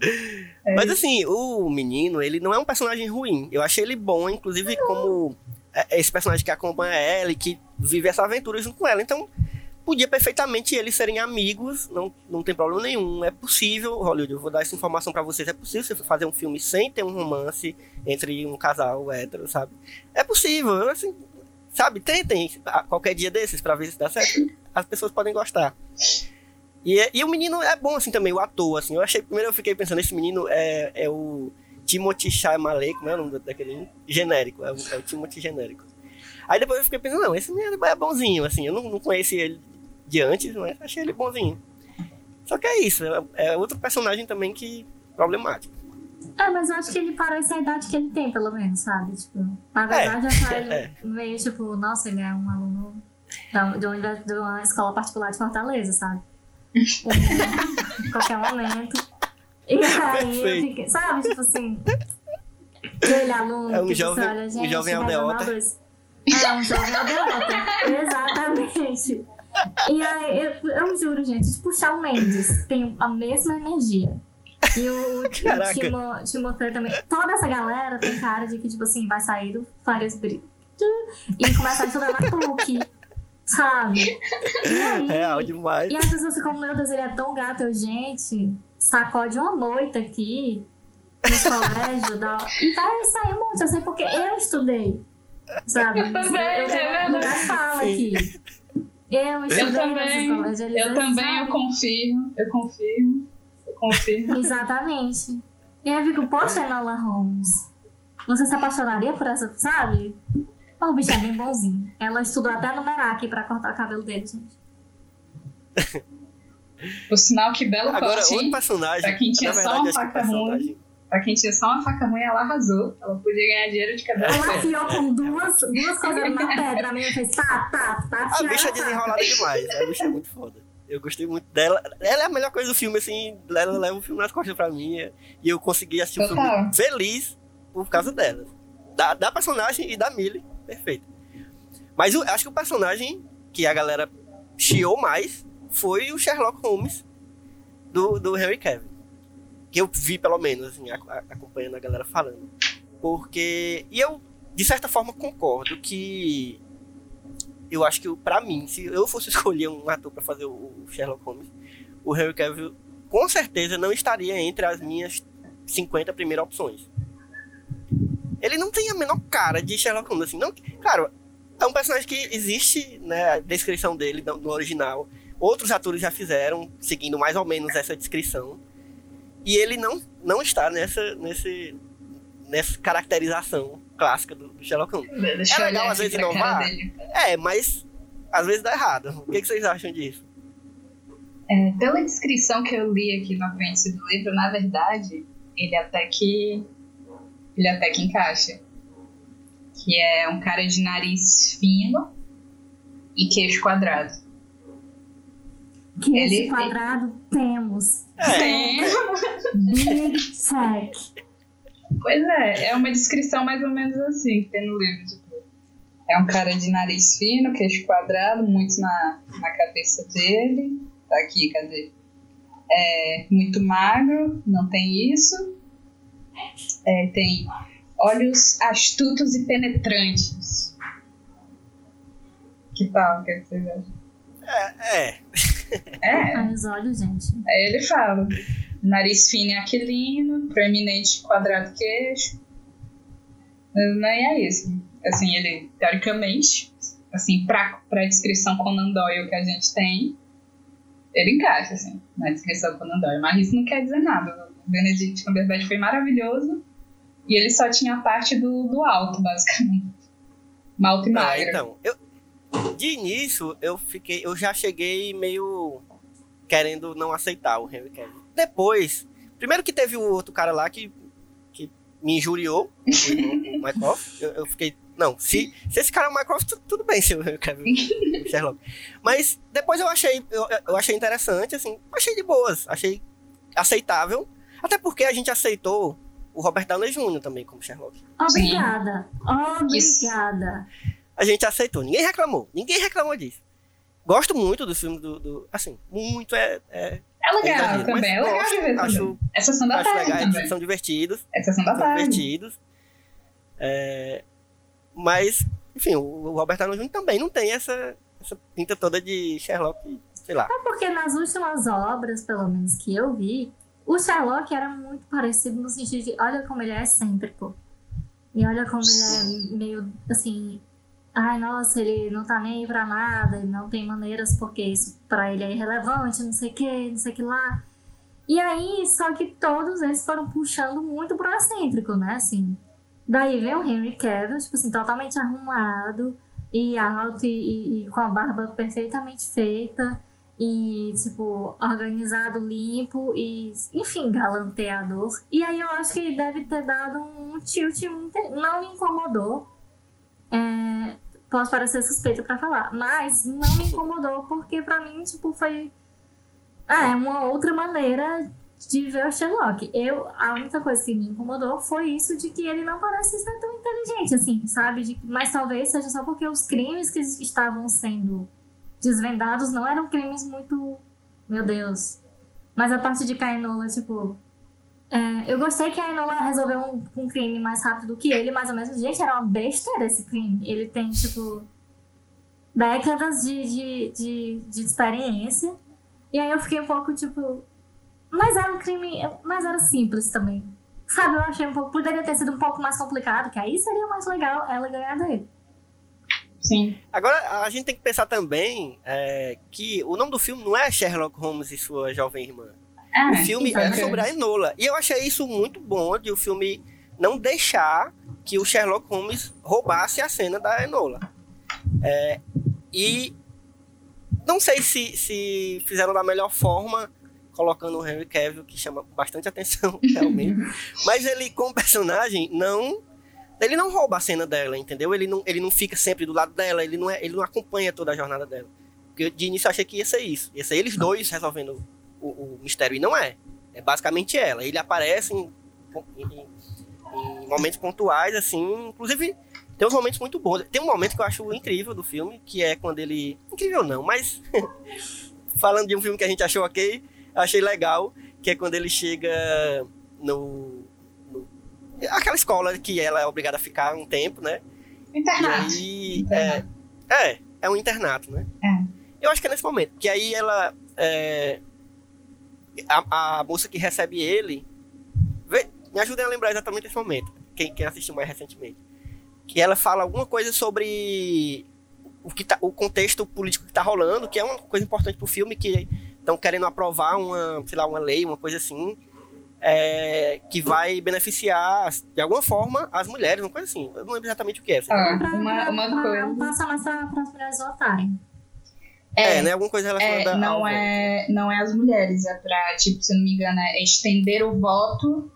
Mas assim, o menino, ele não é um personagem ruim. Eu achei ele bom, inclusive, como é- esse personagem que acompanha ela e que vive essa aventura junto com ela. Então, podia perfeitamente eles serem amigos, não, não tem problema nenhum. É possível, Hollywood, eu vou dar essa informação pra vocês. É possível você fazer um filme sem ter um romance entre um casal hétero, sabe? É possível, assim, sabe? Tentem qualquer dia desses pra ver se dá certo. As pessoas podem gostar. E, é- e o menino é bom, assim, também, o ator, assim. Eu achei, primeiro eu fiquei pensando, esse menino é, é o Timothy Chalamet, como é o nome daquele genérico? É o, é o Timothy genérico. Aí depois eu fiquei pensando, não, esse menino é bonzinho, assim. Eu não, não conheci ele de antes, mas achei ele bonzinho. Só que é isso, é, é outro personagem também que problemático. É, mas eu acho que ele parece a idade que ele tem, pelo menos, sabe? Tipo, na verdade, é, ele é. meio tipo, nossa, ele é um aluno da, de, uma, de uma escola particular de Fortaleza, sabe? Em qualquer momento. E aí fiquei, sabe? Tipo assim, aquele aluno É um que jovem- você olha, um gente, jovem regional aldeota. É, um jovem aldeota. Exatamente. E aí, eu, eu juro, gente, tipo, o Shawn Mendes tem a mesma energia. E o, o. Timo, Timothée também. Toda essa galera tem cara de que, tipo assim, vai sair do Farias Brito e começar a estudar na PUC, sabe? E aí, Real demais. e as pessoas ficam, meu Deus, ele é tão gato. Eu, gente, sacode uma moita aqui no colégio. dá... E vai sair um monte. Eu sei porque eu estudei. Sabe? Eu também, eu tenho é de fala aqui. Eu estudei Eu também, eles eu também, eu sabem. confirmo, eu confirmo, eu confirmo. Exatamente. E aí eu fico, poxa, Enola Holmes, você se apaixonaria por essa, sabe? Oh, o bicho é bem bonzinho. Ela estudou até no Merak pra cortar o cabelo dele, gente. Por sinal, que belo Agora, corte, outro personagem. Pra quem tinha só uma o faca ruim. Pra quem tinha só uma faca ruim, ela arrasou. Ela podia ganhar dinheiro de cabelo Ela afiou com duas, duas coisas na pedra. A menina fez tá, tá, tá. A bicha é tá. desenrolada demais. A bicha é muito foda. Eu gostei muito dela. Ela é a melhor coisa do filme, assim. Ela leva o filme nas costas pra mim. E eu consegui assistir o filme Total. feliz por causa dela. Da, da personagem e da Millie. Perfeito. Mas eu acho que o personagem que a galera chiou mais foi o Sherlock Holmes do, do Henry Cavill. Que eu vi, pelo menos, assim, acompanhando a galera falando. Porque. E eu, de certa forma, concordo que. Eu acho que, pra mim, se eu fosse escolher um ator pra fazer o Sherlock Holmes, o Henry Cavill com certeza não estaria entre as minhas 50 primeiras opções. Ele não tem a menor cara de Sherlock Holmes, assim, não. Claro, é um personagem que existe, né, a descrição dele no original. Outros atores já fizeram, seguindo mais ou menos essa descrição. E ele não, não está nessa, nesse, nessa caracterização clássica do, do Sherlock Holmes. Deixa É legal, às vezes, inovar. É, mas às vezes dá errado. O que, que vocês acham disso? É, pela descrição que eu li aqui no apêndice do livro, na verdade, ele até que. Ele até que encaixa. Que é um cara de nariz fino e queixo quadrado. Que Ele- esse quadrado temos. Sim. Big Tech. Pois é, é uma descrição mais ou menos assim que tem no livro. Tipo, É um cara de nariz fino, queixo quadrado, muito na, na cabeça dele. Tá aqui, cadê? É muito magro, não tem isso. É, tem olhos astutos e penetrantes. Que tal? O que vocês acham? É, é. É, Ai, os olhos, gente. aí ele fala. Nariz fino e aquilino, proeminente quadrado queixo. Mas não é isso. Assim, ele, teoricamente, assim, pra, pra descrição Conan Doyle que a gente tem, ele encaixa, assim, na descrição Conan Doyle. Mas isso não quer dizer nada. O Benedict Cumberbatch foi maravilhoso e ele só tinha a parte do, do alto, basicamente. Malto e Ah, magro. então, eu, de início, eu fiquei, eu já cheguei meio querendo não aceitar o Henry Cavill. Depois, primeiro que teve o outro cara lá que, que me injuriou, o, o Mycroft, eu, eu fiquei, não, se, se esse cara é o Mycroft, tu- tudo bem se o Henry Cavill é o Sherlock. Mas depois eu achei, eu, eu achei interessante, assim, achei de boas, achei aceitável, até porque a gente aceitou o Robert Downey Jr. também como Sherlock. Obrigada. Obrigada. A gente aceitou. Ninguém reclamou. Ninguém reclamou disso. Gosto muito dos filmes do. do- assim, muito é. é É legal também, é legal de ver acho, também. É sessão da acho tarde legais, também. são divertidos. É sessão da São tarde. divertidos. É, mas, enfim, o o Robert Downey Jr. também não tem essa, essa pinta toda de Sherlock, sei lá. É porque nas últimas obras, pelo menos que eu vi, o Sherlock era muito parecido no sentido de olha como ele é excêntrico. E olha como ele é meio assim. Ai, nossa, ele não tá nem aí pra nada, ele não tem maneiras porque isso pra ele é irrelevante, não sei o que, não sei o que lá. E aí, só que todos eles foram puxando muito pro excêntrico, né? Assim. Daí vem o Henry Cavill, tipo assim, totalmente arrumado e alto e, e- e com a barba perfeitamente feita e, tipo, organizado, limpo e, enfim, galanteador. E aí eu acho que deve ter dado um tilt, não me incomodou. É, posso parecer suspeita pra falar, mas não me incomodou porque pra mim, tipo, foi é uma outra maneira de ver o Sherlock. Eu, a única coisa que me incomodou foi isso de que ele não parece ser tão inteligente, assim, sabe? De- mas talvez seja só porque os crimes que estavam sendo desvendados não eram crimes muito. Meu Deus. Mas a parte de Kainola, tipo. É, eu gostei que a Enola resolveu um, um crime mais rápido do que ele, mas ao mesmo gente, era uma besteira esse crime. Ele tem, tipo, décadas de, de, de, de experiência. E aí eu fiquei um pouco, tipo. Mas era um crime. Mas era simples também. Sabe, eu achei um pouco. Poderia ter sido um pouco mais complicado, que aí seria mais legal ela ganhar dele. Sim. Agora, a gente tem que pensar também é, que o nome do filme não é Sherlock Holmes e sua jovem irmã. Ah, O filme é ok. sobre a Enola. E eu achei isso muito bom de o filme não deixar que o Sherlock Holmes roubasse a cena da Enola. É, e não sei se, se fizeram da melhor forma, colocando o Henry Cavill, que chama bastante atenção, realmente. Mas ele, como personagem, não. Ele não rouba a cena dela, entendeu? Ele não, ele não fica sempre do lado dela, ele não, é, ele não acompanha toda a jornada dela. Porque de início eu achei que ia ser isso. Ia ser eles dois resolvendo o, o mistério. E não é. É basicamente ela. Ele aparece em, em- em momentos pontuais, assim. Inclusive, tem uns momentos muito bons. Tem um momento que eu acho incrível do filme, que é quando ele. Incrível não, mas. falando de um filme que a gente achou ok, eu achei legal, que é quando ele chega no. no- aquela escola que ela é obrigada a ficar um tempo, né? Internato. E aí, é, é, é um internato, né? É. Eu acho que é nesse momento. Que aí ela. é, a, a moça que recebe ele. vê- me ajudem a lembrar exatamente esse momento. Quem, quem assistiu mais recentemente. Que ela fala alguma coisa sobre o, que tá, o contexto político que tá rolando, que é uma coisa importante pro filme, que estão querendo aprovar uma, sei lá, uma lei, uma coisa assim. é, que vai beneficiar, de alguma forma, as mulheres, uma coisa assim. Eu não lembro exatamente o que é. Ah, uma, uma coisa. Passar mais pra, para as mulheres votarem. É, né? Alguma coisa relacionada É, não, ao é, não é as mulheres, é pra, tipo, se eu não me engano, é estender o voto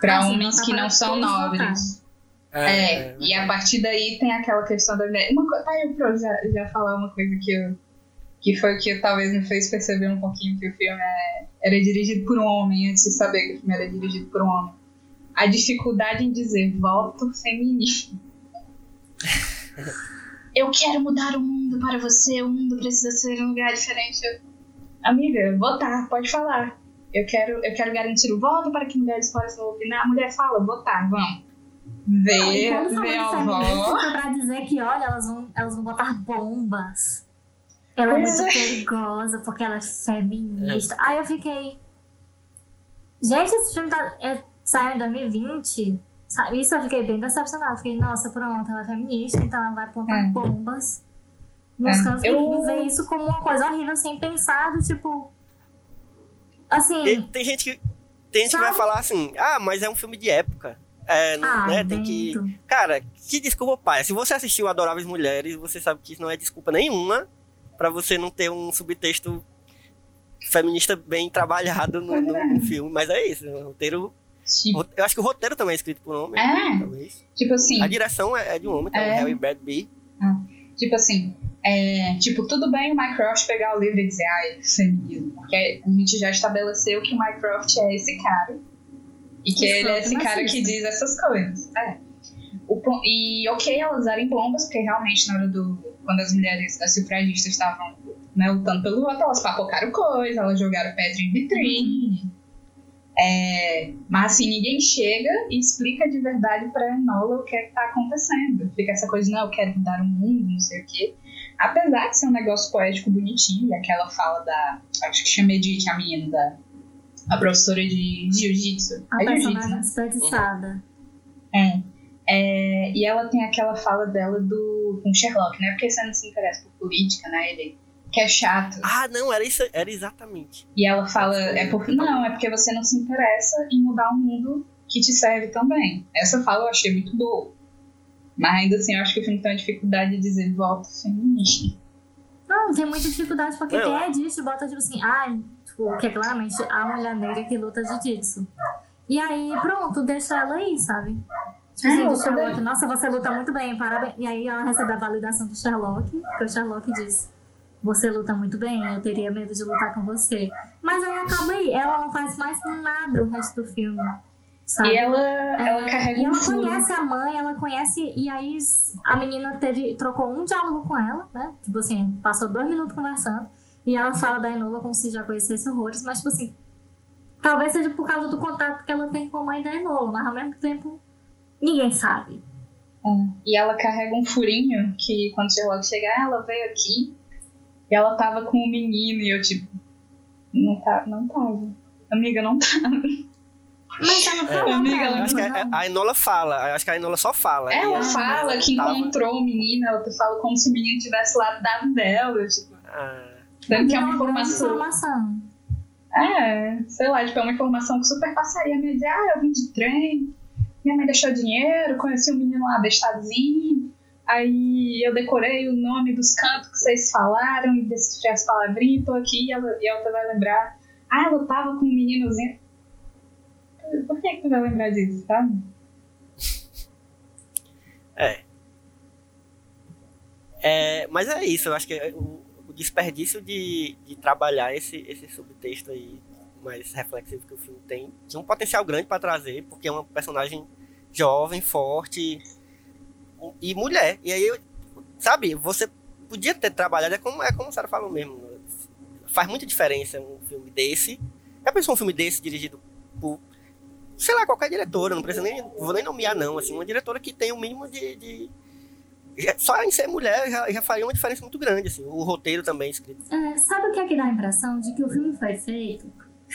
pra Ah, homens que para não são nobres. voto. É, e a partir daí tem aquela questão da mulher. Uma, co- tá aí pra eu já, já falar uma coisa que eu. Que foi o que talvez me fez perceber um pouquinho que o filme é- era dirigido por um homem, antes de saber que o filme era dirigido por um homem. A dificuldade em dizer voto feminino. Eu quero mudar o mundo para você, o mundo precisa ser um lugar diferente. Eu, Amiga, votar, pode falar. Eu quero, eu quero garantir o voto para que mulheres possam opinar. A mulher fala, votar, vamos. Vê, E quando vê a de avó. pra dizer que, olha, elas vão, elas vão botar bombas. Ela é Pois muito é. perigosa porque ela é feminista. Aí eu fiquei. Gente, esse filme tá, é, saiu em 2020. Sabe? Isso eu fiquei bem decepcionada. Fiquei, nossa, pronto, ela é feminista, então ela vai apontar É. bombas nos É. cantos Eu- e ver isso como uma coisa horrível, sem pensar, do tipo. Assim. E tem gente que. Tem gente que vai Sabe? falar assim, ah, mas é um filme de época. É, não- ah, né, tem que. Cara, que desculpa, pai. Se você assistiu Adoráveis Mulheres, você sabe que isso não é desculpa nenhuma pra você não ter um subtexto feminista bem trabalhado no, no- no filme. Mas é isso. O roteiro. Tipo, Eu acho que o roteiro também é escrito por um homem. É. Talvez. tipo assim, A direção é, é de um homem, que é, É. o Harry Bradbury. tipo assim, é, tipo, tudo bem o Mycroft pegar o livro e dizer, ai, feminismo. Porque a gente já estabeleceu que o Mycroft é esse cara. E que ele é esse cara que diz essas coisas. É. O, e ok elas usarem bombas, porque realmente na hora do. Quando as mulheres, as sufragistas estavam né, lutando pelo voto, elas papocaram coisa, elas jogaram pedra em vitrine. É, mas assim, ninguém chega e explica de verdade pra Enola o que é que tá acontecendo. Fica essa coisa, não, eu quero mudar o mundo, não sei o quê. Apesar de ser um negócio poético bonitinho, e aquela fala da. Acho que chama Edith, a menina da. A professora de jiu-jitsu. A É personagem né? desperdiçada. É. É, e ela tem aquela fala dela do com Sherlock, né? Porque você não se interessa por política, né? Ele que é chato. Ah, não, era isso, era exatamente. E ela fala, é porque não, é porque você não se interessa em mudar o mundo que te serve também. Essa fala eu achei muito boa. Mas ainda assim, eu acho que o filme tem uma dificuldade de dizer voto feminista. Não, tem muita dificuldade porque Não. tem a Edith bota tipo assim, ah, tipo, que é claramente a mulher negra que luta jiu-jitsu. E aí, pronto, deixa ela aí, sabe? Tipo É, assim, eu do. Sherlock, nossa, você luta muito bem, parabéns. E aí ela recebe a validação do Sherlock, porque o Sherlock diz, você luta muito bem, eu teria medo de lutar com você. Mas aí acaba aí, ela não faz mais nada o resto do filme. Sabe? E ela, ela É, carrega e ela conhece a mãe, ela conhece. E aí a menina teve, trocou um diálogo com ela, né? Tipo assim, passou dois minutos conversando. E ela fala da Enola como se já conhecesse horrores, mas tipo assim. Talvez seja por causa do contato que ela tem com a mãe da Enola, mas ao mesmo tempo ninguém sabe. É. E ela carrega um furinho que quando Sherlock chegar, ela veio aqui e ela tava com um menino e eu tipo. Não, tá, não tava. Amiga, não tá. Mas ela falou, Amiga, cara, ela Eu acho que a, não. a Enola fala, acho que a Enola só fala. Ela fala que tava- encontrou o menino, ela fala como se o menino tivesse lá do lado dela, tipo, Ah, dando que é uma informação. informação. É, sei lá, tipo, é uma informação que super passaria a minha dizer, ah, eu vim de trem, minha mãe deixou dinheiro, conheci um menino lá abestadozinho, aí eu decorei o nome dos cantos que vocês falaram e decifrei as palavrinhas, tô aqui e ela, e ela vai lembrar, ah, ela tava com um meninozinho. Por que que tu vai lembrar disso, sabe? É, mas é isso, eu acho que é o, o desperdício de, de trabalhar esse, esse subtexto aí mais reflexivo que o filme tem tinha um potencial grande para trazer, porque é uma personagem jovem, forte e mulher. E aí, sabe, você podia ter trabalhado, é como, é como a Sarah falou mesmo, faz muita diferença um filme desse. Já pensou um filme desse dirigido por, sei lá, qualquer diretora, não precisa nem, vou nem nomear não, assim, uma diretora que tem o mínimo de- de só em ser mulher já, já faria uma diferença muito grande, assim. O roteiro também escrito. É, sabe o que é que dá a impressão? De que o filme foi feito,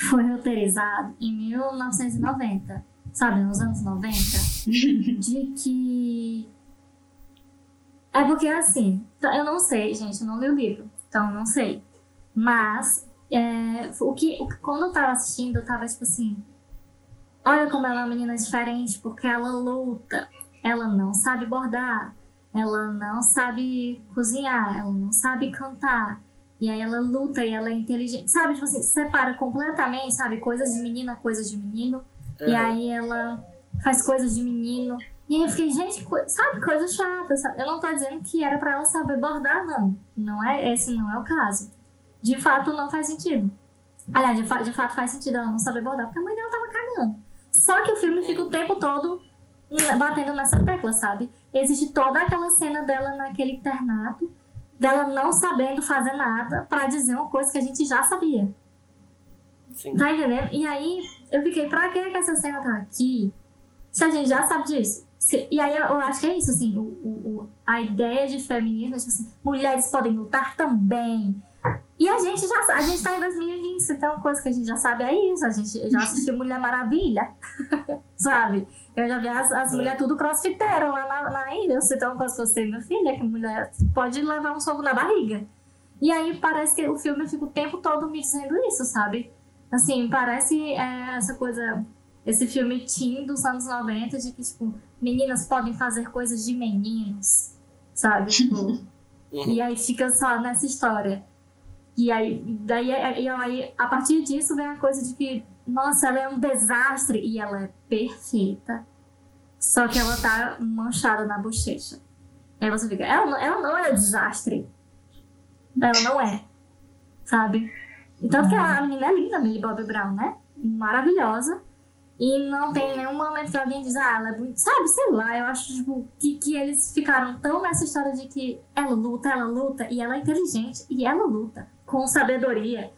foi roteirizado em 1990, sabe, nos anos 90, de que. É porque assim, eu não sei, gente, eu não li o livro, então não sei. Mas, é, o que, o que- quando eu tava assistindo, eu tava tipo assim: olha como ela é uma menina diferente, porque ela luta, ela não sabe bordar, ela não sabe cozinhar, ela não sabe cantar. E aí ela luta e ela é inteligente. Sabe, tipo assim, separa completamente, sabe? Coisas de menina, coisas de menino. E aí ela faz coisas de menino. E aí eu fiquei, gente, sabe, coisa chata. Sabe? Eu não tô dizendo que era pra ela saber bordar, não. Não é, esse não é o caso. De fato, não faz sentido. Aliás, de, fa de fato faz sentido ela não saber bordar, porque a mãe dela tava cagando. Só que o filme fica o tempo todo batendo nessa tecla, sabe? Existe toda aquela cena dela naquele internato, dela não sabendo fazer nada pra dizer uma coisa que a gente já sabia. Sim. Tá entendendo? E aí eu fiquei, pra que essa cena tá aqui? Se a gente já sabe disso. Se- e aí eu, eu acho que é isso, assim, o, o- a ideia de feminismo, é tipo assim, mulheres podem lutar também. E a gente já a gente tá em 2020, então uma coisa que a gente já sabe é isso. A gente já assistiu Mulher Maravilha, sabe? Eu já vi as, as É. mulheres tudo crossfiteiras lá na, na ilha. Eu sei uma coisa pra você, minha filha, que mulher pode levar um soco na barriga. E aí parece que o filme fica o tempo todo me dizendo isso, sabe? Assim, parece é, essa coisa, esse filme teen dos anos 90 de que, tipo, meninas podem fazer coisas de meninos, sabe? Tipo, Uhum. e aí fica só nessa história. E aí, daí, e aí, a partir disso vem a coisa de que, nossa, ela é um desastre e ela é perfeita. Só que ela tá manchada na bochecha. Aí você fica, ela, não- ela não é desastre. Ela não é. Sabe? E tanto que a menina é linda, Millie Bobby Brown, né? Maravilhosa. E não tem nenhum momento que alguém diz, ah, ela é bonita. Sabe, sei lá, eu acho tipo, que, que eles ficaram tão nessa história de que ela luta, ela luta, e ela é inteligente, e ela luta, com sabedoria.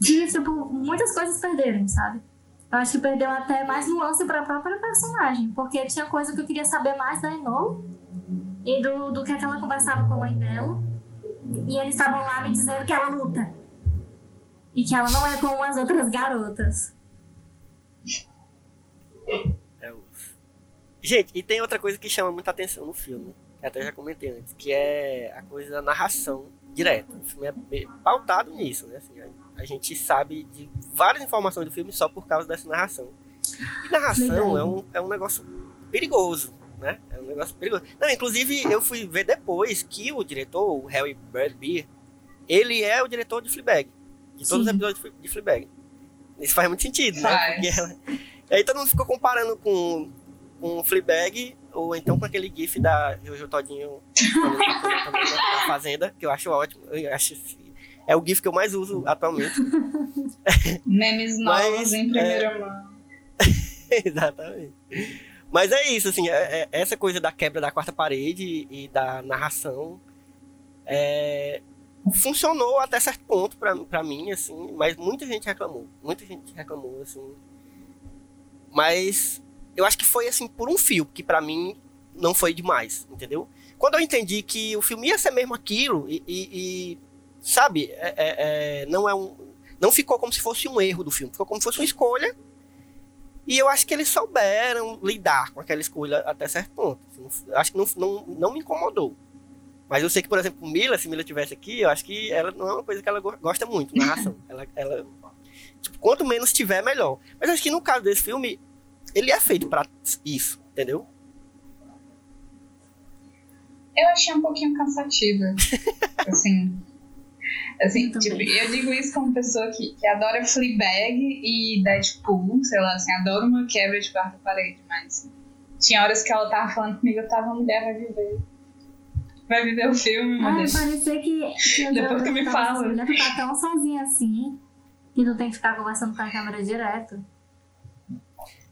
Que, tipo, muitas coisas perderam, sabe? Eu acho que perdeu até mais nuance pra própria personagem, porque tinha coisa que eu queria saber mais da Enola e do, do que, é que ela conversava com a mãe dela. E eles estavam lá me dizendo que ela luta. E que ela não é como as outras garotas. É o- Gente, e tem outra coisa que chama muita atenção no filme, que até já comentei antes, que é a coisa da narração direta. O filme é pautado nisso, né? Assim, a, gente sabe de várias informações do filme só por causa dessa narração. E narração é um, é um negócio perigoso, né? É um negócio perigoso. Não, inclusive, eu fui ver depois que o diretor, o Harry Bradbeer, ele é o diretor de Fleabag. De todos os Sim. episódios de Fle- de Fleabag. Isso faz muito sentido, né? Porque ela... E aí todo mundo ficou comparando com, com Fleabag, ou então com aquele gif da Jojo Todinho na Fazenda, que eu acho ótimo. Eu acho, é o gif que eu mais uso atualmente. Memes Mas, novos em primeira mão. Exatamente. Mas é isso, assim, é- é- essa coisa da quebra da quarta parede e da narração é, funcionou até certo ponto pra mim, assim, mas muita gente reclamou. Muita gente reclamou, assim. Mas eu acho que foi assim por um fio, que pra mim não foi demais, entendeu? Quando eu entendi que o filme ia ser mesmo aquilo e, e- e, sabe, é- é- é, não é um, não ficou como se fosse um erro do filme, ficou como se fosse uma escolha. E eu acho que eles souberam lidar com aquela escolha até certo ponto. Assim, acho que não, não, não me incomodou. Mas eu sei que, por exemplo, Mila, se Mila tivesse aqui, eu acho que ela não é uma coisa que ela go- gosta muito, narração. ela, ela, tipo, quanto menos tiver, melhor. Mas acho que no caso desse filme, ele é feito pra isso, entendeu? Eu achei um pouquinho cansativa. assim. Assim, Eu tipo, eu digo isso como pessoa que, que adora Fleabag e Deadpool, sei lá, assim, adoro uma quebra de quarta parede, mas tinha horas que ela tava falando comigo, eu tava, mulher, vai viver. Vai viver o filme, meu Ai, Deus. parecia que. que Depois tu me fala. Tu tá tão sozinha assim que tu tem que ficar conversando com a câmera direto.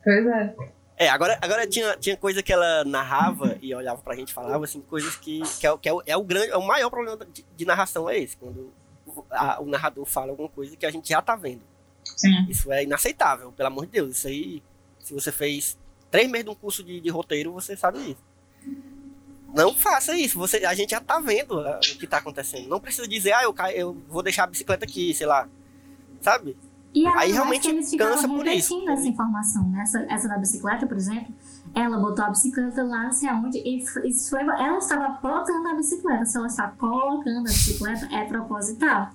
Pois é. É, agora, agora tinha, tinha coisa que ela narrava e olhava pra gente e falava, assim, coisas que, que, é, o- que é, o, é o grande, é o maior problema de, de narração é esse, quando o, a- o narrador fala alguma coisa que a gente já tá vendo. Sim. Isso é inaceitável, pelo amor de Deus. Isso aí, se você fez três meses de um curso de, de roteiro, você sabe isso. Não faça isso. Você, a gente já tá vendo ah, o que tá acontecendo. Não precisa dizer, ah, eu, eu vou deixar a bicicleta aqui, sei lá. Sabe? E a Aí realmente é eles cansa por isso. essa informação, né? Essa, essa da bicicleta, por exemplo, ela botou a bicicleta lá, não sei aonde, e isso foi, ela estava colocando a bicicleta. Se ela está colocando a bicicleta, é proposital.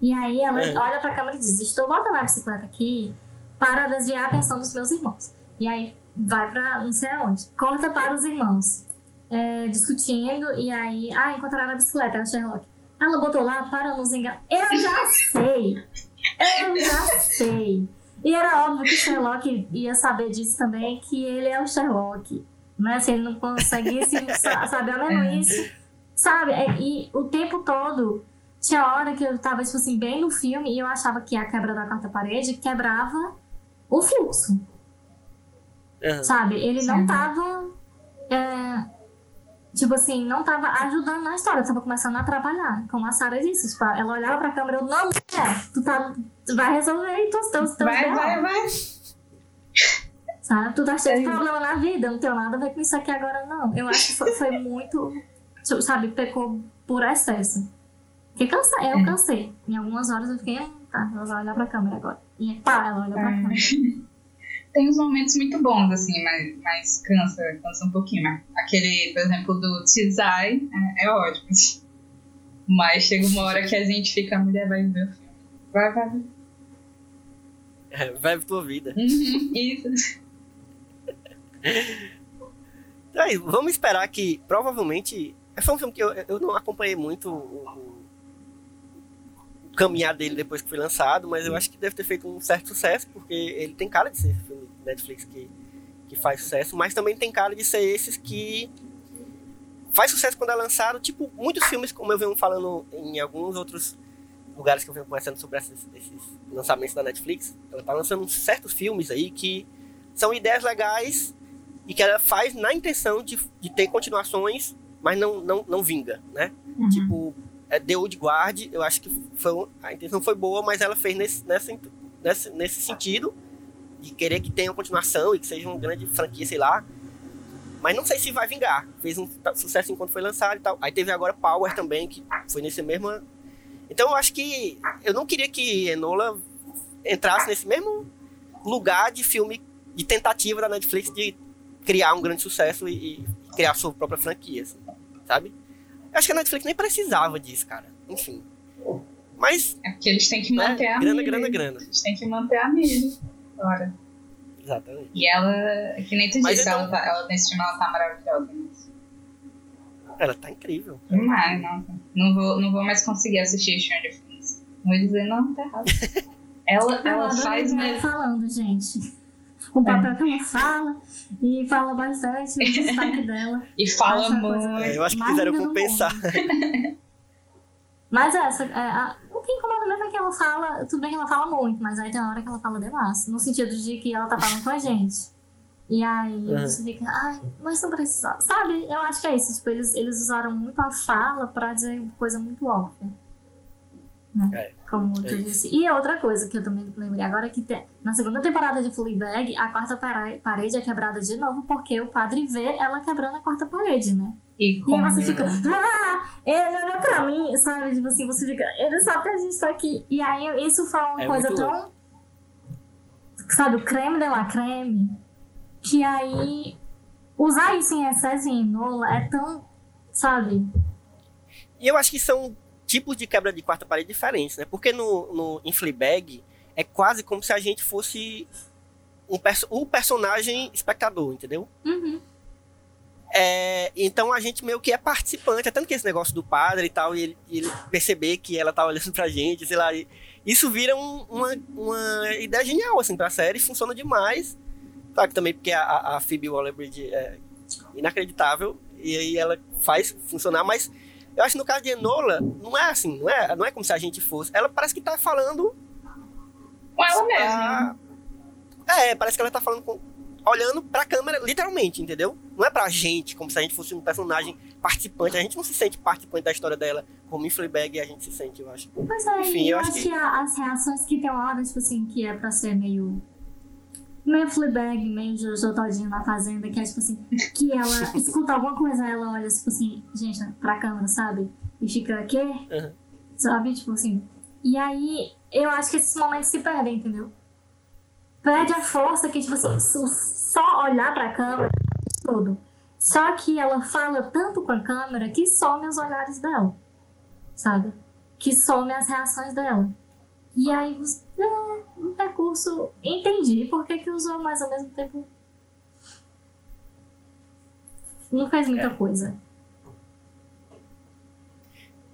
E aí ela É. olha pra câmera e diz: Estou botando a bicicleta aqui para desviar a atenção dos meus irmãos. E aí vai pra não sei aonde. Corta para os irmãos é, discutindo, e aí, ah, encontraram a bicicleta, era Sherlock. Ela botou lá para nos enganar. Eu já sei! Eu já sei. E era óbvio que o Sherlock ia saber disso também, que ele é o Sherlock. Né? Se ele não conseguisse sa- saber a menos Sabe? É, E o tempo todo, tinha hora que eu tava, tipo assim, bem no filme, e eu achava que a quebra da quarta parede quebrava o fluxo. Aham. Sabe? Ele não tava. é, tipo assim, não tava ajudando na história, tava começando a atrapalhar. Como a Sarah disse, tipo, ela olhava pra câmera e eu, não, mulher, tu, tá, tu vai resolver aí teus, teus, teus Vai, vai, vai. Sabe? Tu tá cheio de Sim. problema na vida, não tem nada a ver com isso aqui agora, não. Eu acho que foi, foi muito. tipo, Sabe, pecou por excesso. Porque cansa, eu É. cansei. Em algumas horas eu fiquei, "Ah, tá, ela vai olhar pra câmera agora. E pá, ela olha pra É. câmera. Tem uns momentos muito bons, assim, mas, mas cansa, cansa um pouquinho. Mas aquele, por exemplo, do Tizai é, é ótimo. assim. Mas chega uma hora que a gente fica, a mulher vai ver o filme. Vai, vai, vai. É, Vive tua vida. Uhum, isso. Então isso, vamos esperar que, provavelmente. Foi um filme que eu, eu não acompanhei muito o, o- caminhar dele depois que foi lançado, mas eu acho que deve ter feito um certo sucesso, porque ele tem cara de ser Netflix que, que faz sucesso, mas também tem cara de ser esses que faz sucesso quando é lançado, tipo, muitos filmes, como eu venho falando em alguns outros lugares que eu venho conversando sobre esses, esses lançamentos da Netflix, ela tá lançando certos filmes aí que são ideias legais e que ela faz na intenção de, de ter continuações, mas não, não, não vinga, né? Uhum. Tipo, é, The Old Guard, eu acho que foi, a intenção foi boa, mas ela fez nesse, nessa, nesse, nesse sentido de querer que tenha uma continuação e que seja uma grande franquia, sei lá. Mas não sei se vai vingar. Fez um sucesso enquanto foi lançado e tal. Aí teve agora Power também, que foi nesse mesmo. Então eu acho que. Eu não queria que Enola entrasse nesse mesmo lugar de filme, de tentativa da Netflix de criar um grande sucesso e, e criar sua própria franquia, assim, sabe? Eu acho que a Netflix nem precisava disso, cara. Enfim. Mas, É porque eles têm que né, manter a grana, Millie. grana, grana. Eles têm que manter a Millie. Ora. Exatamente. E ela, que nem tu Mas disse, então- ela, tá, ela nesse filme ela tá maravilhosa. né? Ela tá incrível. Demais, nossa. Não vou, não vou mais conseguir assistir Stranger Things. Vou dizer, não, tá errado. Ela, ela faz mesmo. falando, gente. O papel que ela fala e fala bastante o destaque dela. E fala muito. É, eu acho que quiseram no compensar. Mas essa, é, a- o que incomoda mesmo é que ela fala, tudo bem que ela fala muito, mas aí tem uma hora que ela fala demais, no sentido de que ela tá falando com a gente. E aí Uhum. você fica, ai, mas não precisa. Sabe? Eu acho que é isso. Tipo, eles, eles usaram muito a fala pra dizer coisa muito óbvia. Né? É, Como tu é disse. E outra coisa que eu também lembrei agora é que tem- na segunda temporada de Fleabag, a quarta parede é quebrada de novo porque o padre vê ela quebrando a quarta parede, né? E E aí como você fica, ah, ele olhou pra mim, sabe? Tipo assim, você fica, ele sabe que a gente tá aqui. E aí isso foi uma É coisa tão. Sabe, o creme de la creme. Que aí. Usar isso em excesso em Enola é tão. Sabe? E eu acho que são tipos de quebra de quarta parede diferentes, né? Porque no, no, em Fleabag é quase como se a gente fosse um perso o personagem espectador, entendeu? Uhum. É, então a gente meio que é participante, é tanto que esse negócio do padre e tal, e ele, ele perceber que ela tá olhando pra gente, sei lá, e isso vira um- uma, uma ideia genial, assim, pra série, funciona demais. Claro que também porque a, a Phoebe Waller-Bridge é inacreditável, e aí ela faz funcionar, mas eu acho que no caso de Enola, não é assim, não é, não é como se a gente fosse, ela parece que tá falando com ela mesma. ah, é, parece que ela tá falando com. Olhando pra câmera, literalmente, entendeu? Não é pra gente, como se a gente fosse um personagem participante. A gente não se sente participante da história dela, como em Fleabag a gente se sente, eu acho. Pois é, Enfim, eu acho que- as reações que tem hora, tipo assim, que é pra ser meio. Meio Fleabag, meio Jojo Todinho na fazenda, que é tipo assim, que ela escuta alguma coisa, ela olha, tipo assim, gente, pra câmera, sabe? E fica, quê? Uhum. Sabe? Tipo assim. E aí, eu acho que esses momentos se perdem, entendeu? Perde a força que, tipo assim, só olhar pra câmera, tudo. Só que ela fala tanto com a câmera que some os olhares dela, sabe? Que some as reações dela. E aí, você- é recurso. Entendi por que que usou, mas ao mesmo tempo. Não fez muita É. coisa.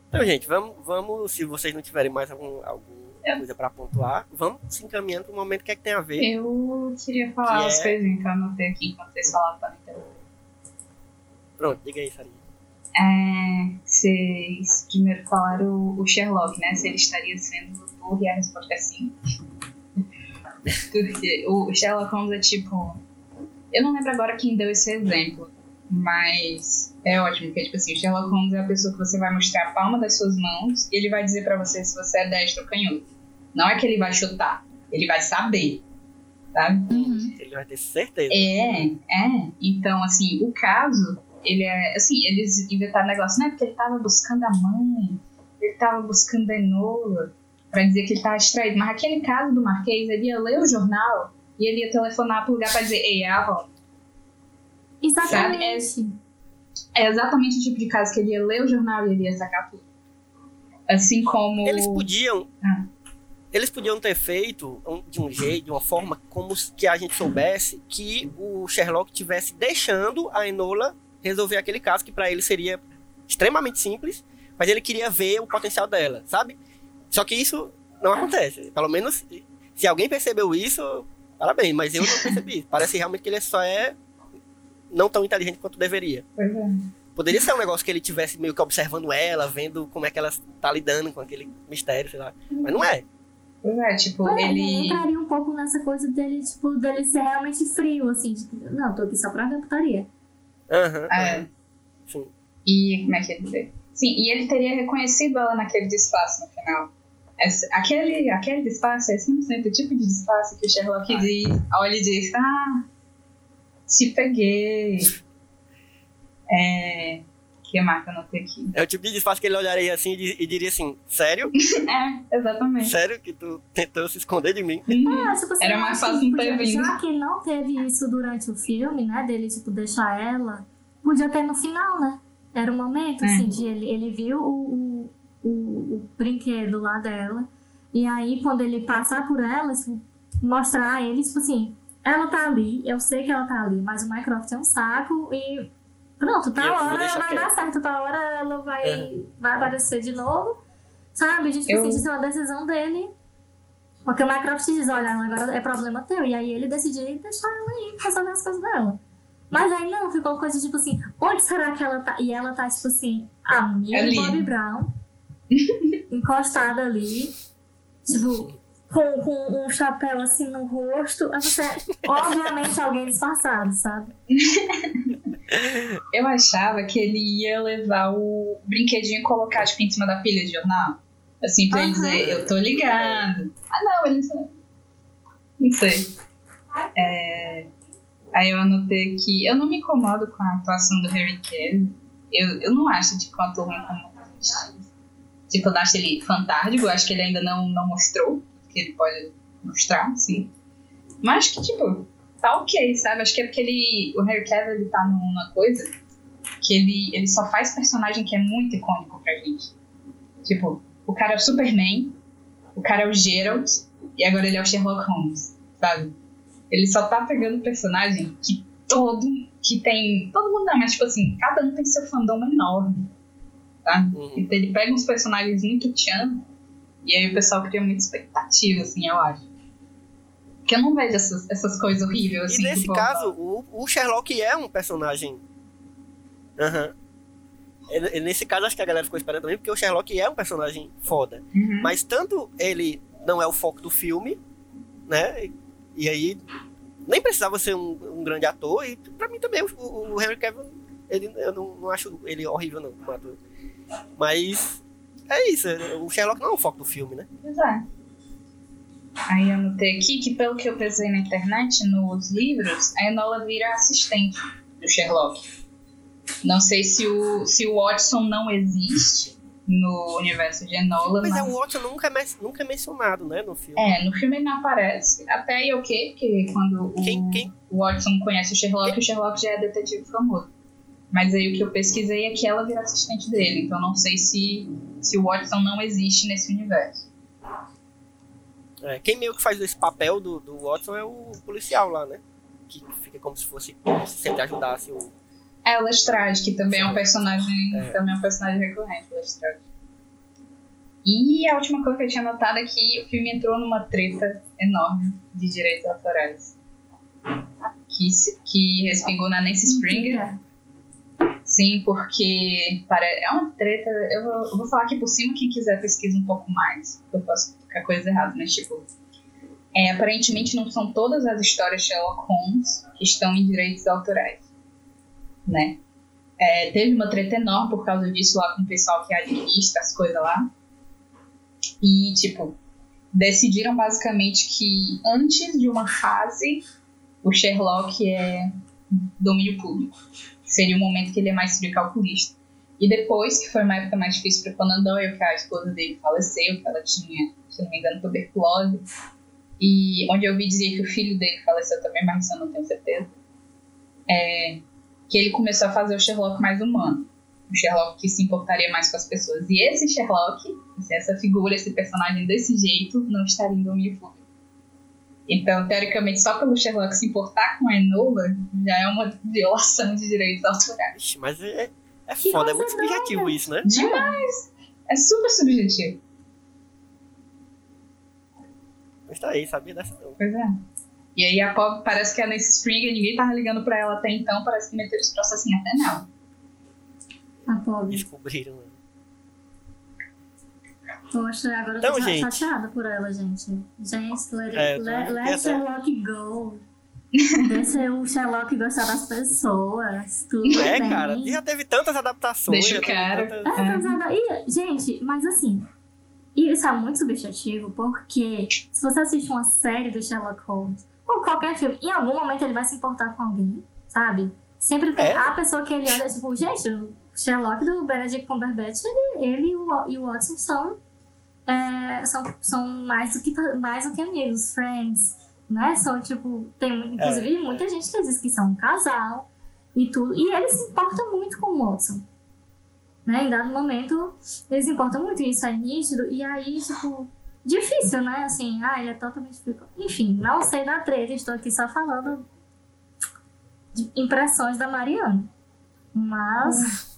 Então, gente, vamos, vamos se vocês não tiverem mais algum, alguma coisa pra pontuar, vamos se encaminhando pro momento que é que tem a ver. Eu queria falar Que umas é- coisinhas que eu anotei aqui enquanto vocês falavam pra mim também. Pronto, diga aí, Sarinha. É, vocês primeiro falaram o, o Sherlock, né? Se ele estaria sendo burro, e a resposta é sim. Porque o Sherlock Holmes é tipo Eu não lembro agora quem deu esse exemplo, mas é ótimo, porque tipo assim, o Sherlock Holmes é a pessoa que você vai mostrar a palma das suas mãos e ele vai dizer pra você se você é destro ou canhoto. Não é que ele vai chutar, ele vai saber, sabe? Uhum. Ele vai ter certeza. É, é. Então, assim, o caso, ele é. Assim, eles inventaram negócio, né? Porque ele tava buscando a mãe, ele tava buscando a Enola, pra dizer que ele tava distraído. Mas aquele caso do Marquês, ele ia ler o jornal e ele ia telefonar pro lugar pra dizer: Ei, é a Avon. Exatamente. É exatamente o tipo de caso que ele ia ler o jornal e ele ia sacar tudo. Assim como. Eles podiam. Ah. Eles podiam ter feito de um jeito, de uma forma como que a gente soubesse que o Sherlock tivesse deixando a Enola resolver aquele caso que pra ele seria extremamente simples, mas ele queria ver o potencial dela, sabe? Só que isso não acontece. Pelo menos se alguém percebeu isso, parabéns, mas eu não percebi. Parece realmente que ele só é não tão inteligente quanto deveria. Pois é. Poderia ser um negócio que ele tivesse meio que observando ela, vendo como é que ela tá lidando com aquele mistério, sei lá. Mas não é. Pois é, tipo, é, ele. ele entraria um pouco nessa coisa dele, tipo, dele ser realmente frio, assim, tipo, não, tô aqui só pra ver putaria. Aham. É. aham. Sim. E como é que ele dizer? Sim, e ele teria reconhecido ela naquele disfarce no final. Esse- aquele, aquele disfarce é 100% o tipo de disfarce que o Sherlock diz, olha e diz, ah, te peguei. É. Que marca eu anotei aqui? É o tipo de disfarce que ele olharia assim e di- e diria assim: Sério? É, exatamente. Sério que tu tentou se esconder de mim? Uhum. É, tipo assim, Era mais fácil não ter vindo. Já que ele não teve isso durante o filme, né, dele, tipo, deixar ela, podia ter no final, né? Era o momento, É. assim, de ele, ele viu o, o, o, o brinquedo lá dela, e aí, quando ele passar por ela, tipo, mostrar a ele, tipo assim, ela tá ali, eu sei que ela tá ali, mas o Mycroft é um saco e pronto, tá eu hora deixar vai quieto. dar certo, tá hora ela vai, É. vai aparecer de novo, sabe? A gente Eu- precisa ser uma decisão dele. Porque o Mycroft diz, olha, agora é problema teu. E aí ele decidiu deixar ela aí resolver as coisas dela. Mas aí não, ficou coisa tipo assim, onde será que ela tá? E ela tá, tipo assim, a Ali. Bobby Brown, encostada ali, tipo, com, com um chapéu assim no rosto. Você, obviamente, alguém disfarçado, sabe? Eu achava que ele ia levar o brinquedinho e colocar, tipo, em cima da pilha de jornal. Assim, pra ele Aham. dizer, eu tô ligado. Ah, não, ele não Não sei. É, Aí eu anotei que eu não me incomodo com a atuação do Harry Cavill. Eu, eu não acho, tipo, um ator ruim como. Tipo, eu não acho ele fantástico. Eu acho que ele ainda não, não mostrou que ele pode mostrar, sim. Mas que, tipo, tá ok, sabe? Acho que é porque ele, o Harry Cavill ele tá numa coisa que ele, ele só faz personagem que é muito icônico pra gente. Tipo, o cara é o Superman, o cara é o Geralt, e agora ele é o Sherlock Holmes, sabe? Ele só tá pegando personagem que todo, que tem, todo mundo não, mas tipo assim, cada um tem seu fandom enorme, tá? Uhum. Então ele pega uns personagens muito tchan, e aí o pessoal cria muita expectativa, assim, eu acho. Porque eu não vejo essas, essas coisas horríveis, assim. e nesse tipo, caso, o, o Sherlock é um personagem. Aham. E Nesse caso, acho que a galera ficou esperando também, porque o Sherlock é um personagem foda. uhum. Mas tanto ele não é o foco do filme, né? E, e aí nem precisava ser um, um grande ator. E pra mim também o, o Henry Cavill, ele, eu não, não acho ele horrível não como ator. Mas é isso. O Sherlock não é o foco do filme, né? Pois é. Aí eu anotei aqui que, pelo que eu pesquisei na internet, nos livros, a Enola vira assistente do Sherlock. Não sei se o, se o Watson não existe no universo de Enola, Mas mas... é, o Watson nunca é, nunca é mencionado, né, no filme. É, no filme ele não aparece. Até aí ok, porque quando o, Quem- quem- o Watson conhece o Sherlock, o Sherlock já é detetive famoso. Mas aí o que eu pesquisei é que ela vira assistente dele, então não sei se, se o Watson não existe nesse universo. É, quem meio que faz esse papel do, do Watson é o policial lá, né? Que fica como se fosse, como se sempre ajudasse o. É o Lestrade, que também é um personagem, É. também é um personagem recorrente, o Lestrade. E a última coisa que eu tinha notado é que o filme entrou numa treta enorme de direitos autorais. Que, que respingou na Nancy Springer. Sim, porque para, é uma treta. Eu vou, eu vou falar aqui por cima, quem quiser pesquisa um pouco mais. Eu posso ficar coisa errada, mas tipo. É, aparentemente não são todas as histórias Sherlock Holmes que estão em direitos autorais, né? É, teve uma treta enorme por causa disso lá com o pessoal que administra as coisas lá. E, tipo, decidiram basicamente que antes de uma fase, o Sherlock é domínio público. Seria o momento que ele é mais frio calculista. E depois, que foi uma época mais difícil para Conan Doyle, que a esposa dele faleceu, que ela tinha, se não me engano, tuberculose. E onde eu ouvi dizer que o filho dele faleceu também, mas isso eu não tenho certeza. É, que ele começou a fazer o Sherlock mais humano. O Sherlock que se importaria mais com as pessoas. E esse Sherlock, assim, essa figura, esse personagem desse jeito, não estaria em domínio público. Então, teoricamente, só pelo Sherlock se importar com a Enola já é uma violação de direitos autorais. Ixi, mas é, é foda, é muito subjetivo isso, né? Demais! É super subjetivo. Mas tá aí, sabia dessa não. Pois é. E aí a pobre parece que a Nancy Springer, ninguém tava ligando pra ela até então, parece que meteram esse processinho até nela. A pobre. Descobriram. né? Poxa, agora eu Então, tô cha- gente. chateada por ela, gente. Gente, let, É, eu let, let Sherlock go. Deixa o Sherlock gostar das pessoas. Tudo É, bem. cara, já teve tantas adaptações. Deixa o cara. tantas- É. E, gente, mas assim, isso é muito subjetivo, porque se você assiste uma série do Sherlock Holmes, ou qualquer filme, em algum momento ele vai se importar com alguém, sabe? Sempre tem É. a pessoa que ele olha, tipo, gente, o Sherlock do Benedict Cumberbatch, ele, ele e, o, e o Watson são, é, são, são mais, do que, mais do que amigos, friends, né? São, tipo, tem inclusive muita gente que diz que são um casal e tudo, e ele se importa muito com o Watson né? Em dado momento, eles importam muito, isso é nítido, e aí, tipo, difícil, né? Assim, ah, ele é totalmente. Enfim, não sei da treta, estou aqui só falando de impressões da Mariana. Mas.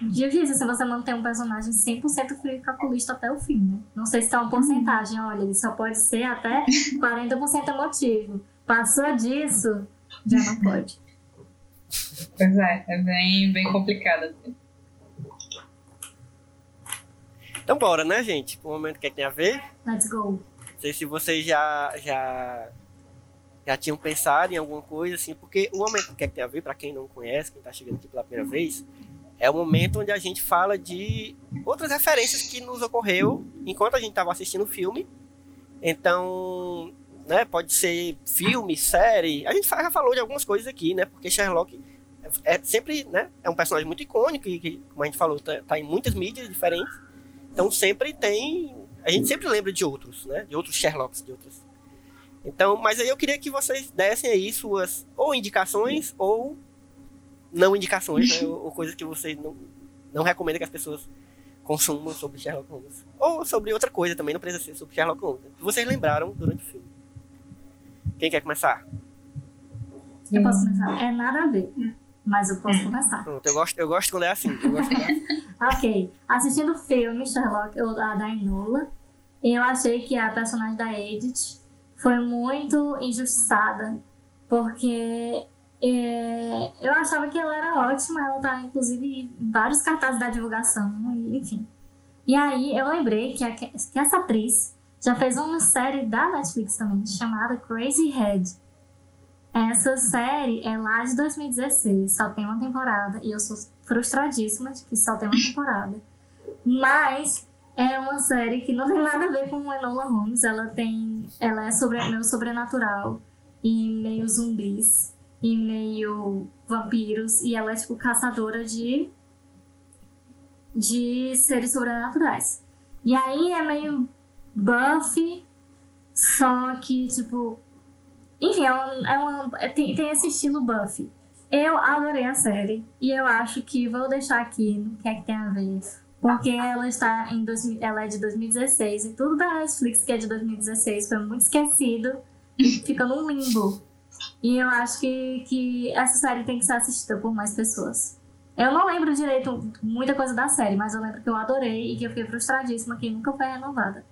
Difícil se você manter um personagem 100% frio e calculista até o fim, né? Não sei se é uma porcentagem, olha, ele só pode ser até 40% emotivo. Passou disso, já não pode. Pois é, é bem, bem complicado. Então bora, né, gente? Pro momento que é que tem a ver. Let's go. Não sei se vocês já, já, já tinham pensado em alguma coisa, assim, porque o momento que é que tem a ver, pra quem não conhece, quem tá chegando aqui pela primeira vez, é o momento onde a gente fala de outras referências que nos ocorreu enquanto a gente tava assistindo o filme. Então, né, pode ser filme, série. A gente já falou de algumas coisas aqui, né? Porque Sherlock é, é sempre, né, é um personagem muito icônico e que, como a gente falou, tá, tá em muitas mídias diferentes. Então sempre tem. A gente sempre lembra de outros, né? De outros Sherlocks, de outros. Então, mas aí eu queria que vocês dessem aí suas ou indicações ou não indicações, né? ou, ou coisas que vocês não, não recomendam que as pessoas consumam sobre Sherlock Holmes. Ou sobre outra coisa também, não precisa ser sobre Sherlock Holmes. Vocês lembraram durante o filme. Quem quer começar? Eu posso começar? É nada a ver, mas eu posso começar. Pronto, eu gosto, eu gosto quando é assim. Eu gosto é assim. Ok, assistindo o filme Sherlock, eu, a da Enola, eu achei que a personagem da Edith foi muito injustiçada, porque é, eu achava que ela era ótima, ela tá inclusive em vários cartazes da divulgação, enfim. E aí eu lembrei que, a- que essa atriz já fez uma série da Netflix também, chamada Crazy Head. Essa série é lá de 2016, só tem uma temporada, e eu sou frustradíssima de que só tem uma temporada. Mas é uma série que não tem nada a ver com Enola Holmes. Ela tem. Ela é sobre, meio sobrenatural e meio zumbis e meio vampiros. E ela é tipo caçadora de. de seres sobrenaturais. E aí é meio Buffy, só que tipo. Enfim, é é é- tem, tem esse estilo Buffy. Eu adorei a série e eu acho que vou deixar aqui no que é que tem a ver. Porque ela está em 2000, ela é de 2016 e tudo da Netflix que é de 2016 foi muito esquecido e fica num limbo. E eu acho que, que essa série tem que ser assistida por mais pessoas. Eu não lembro direito muita coisa da série, mas eu lembro que eu adorei e que eu fiquei frustradíssima que nunca foi renovada.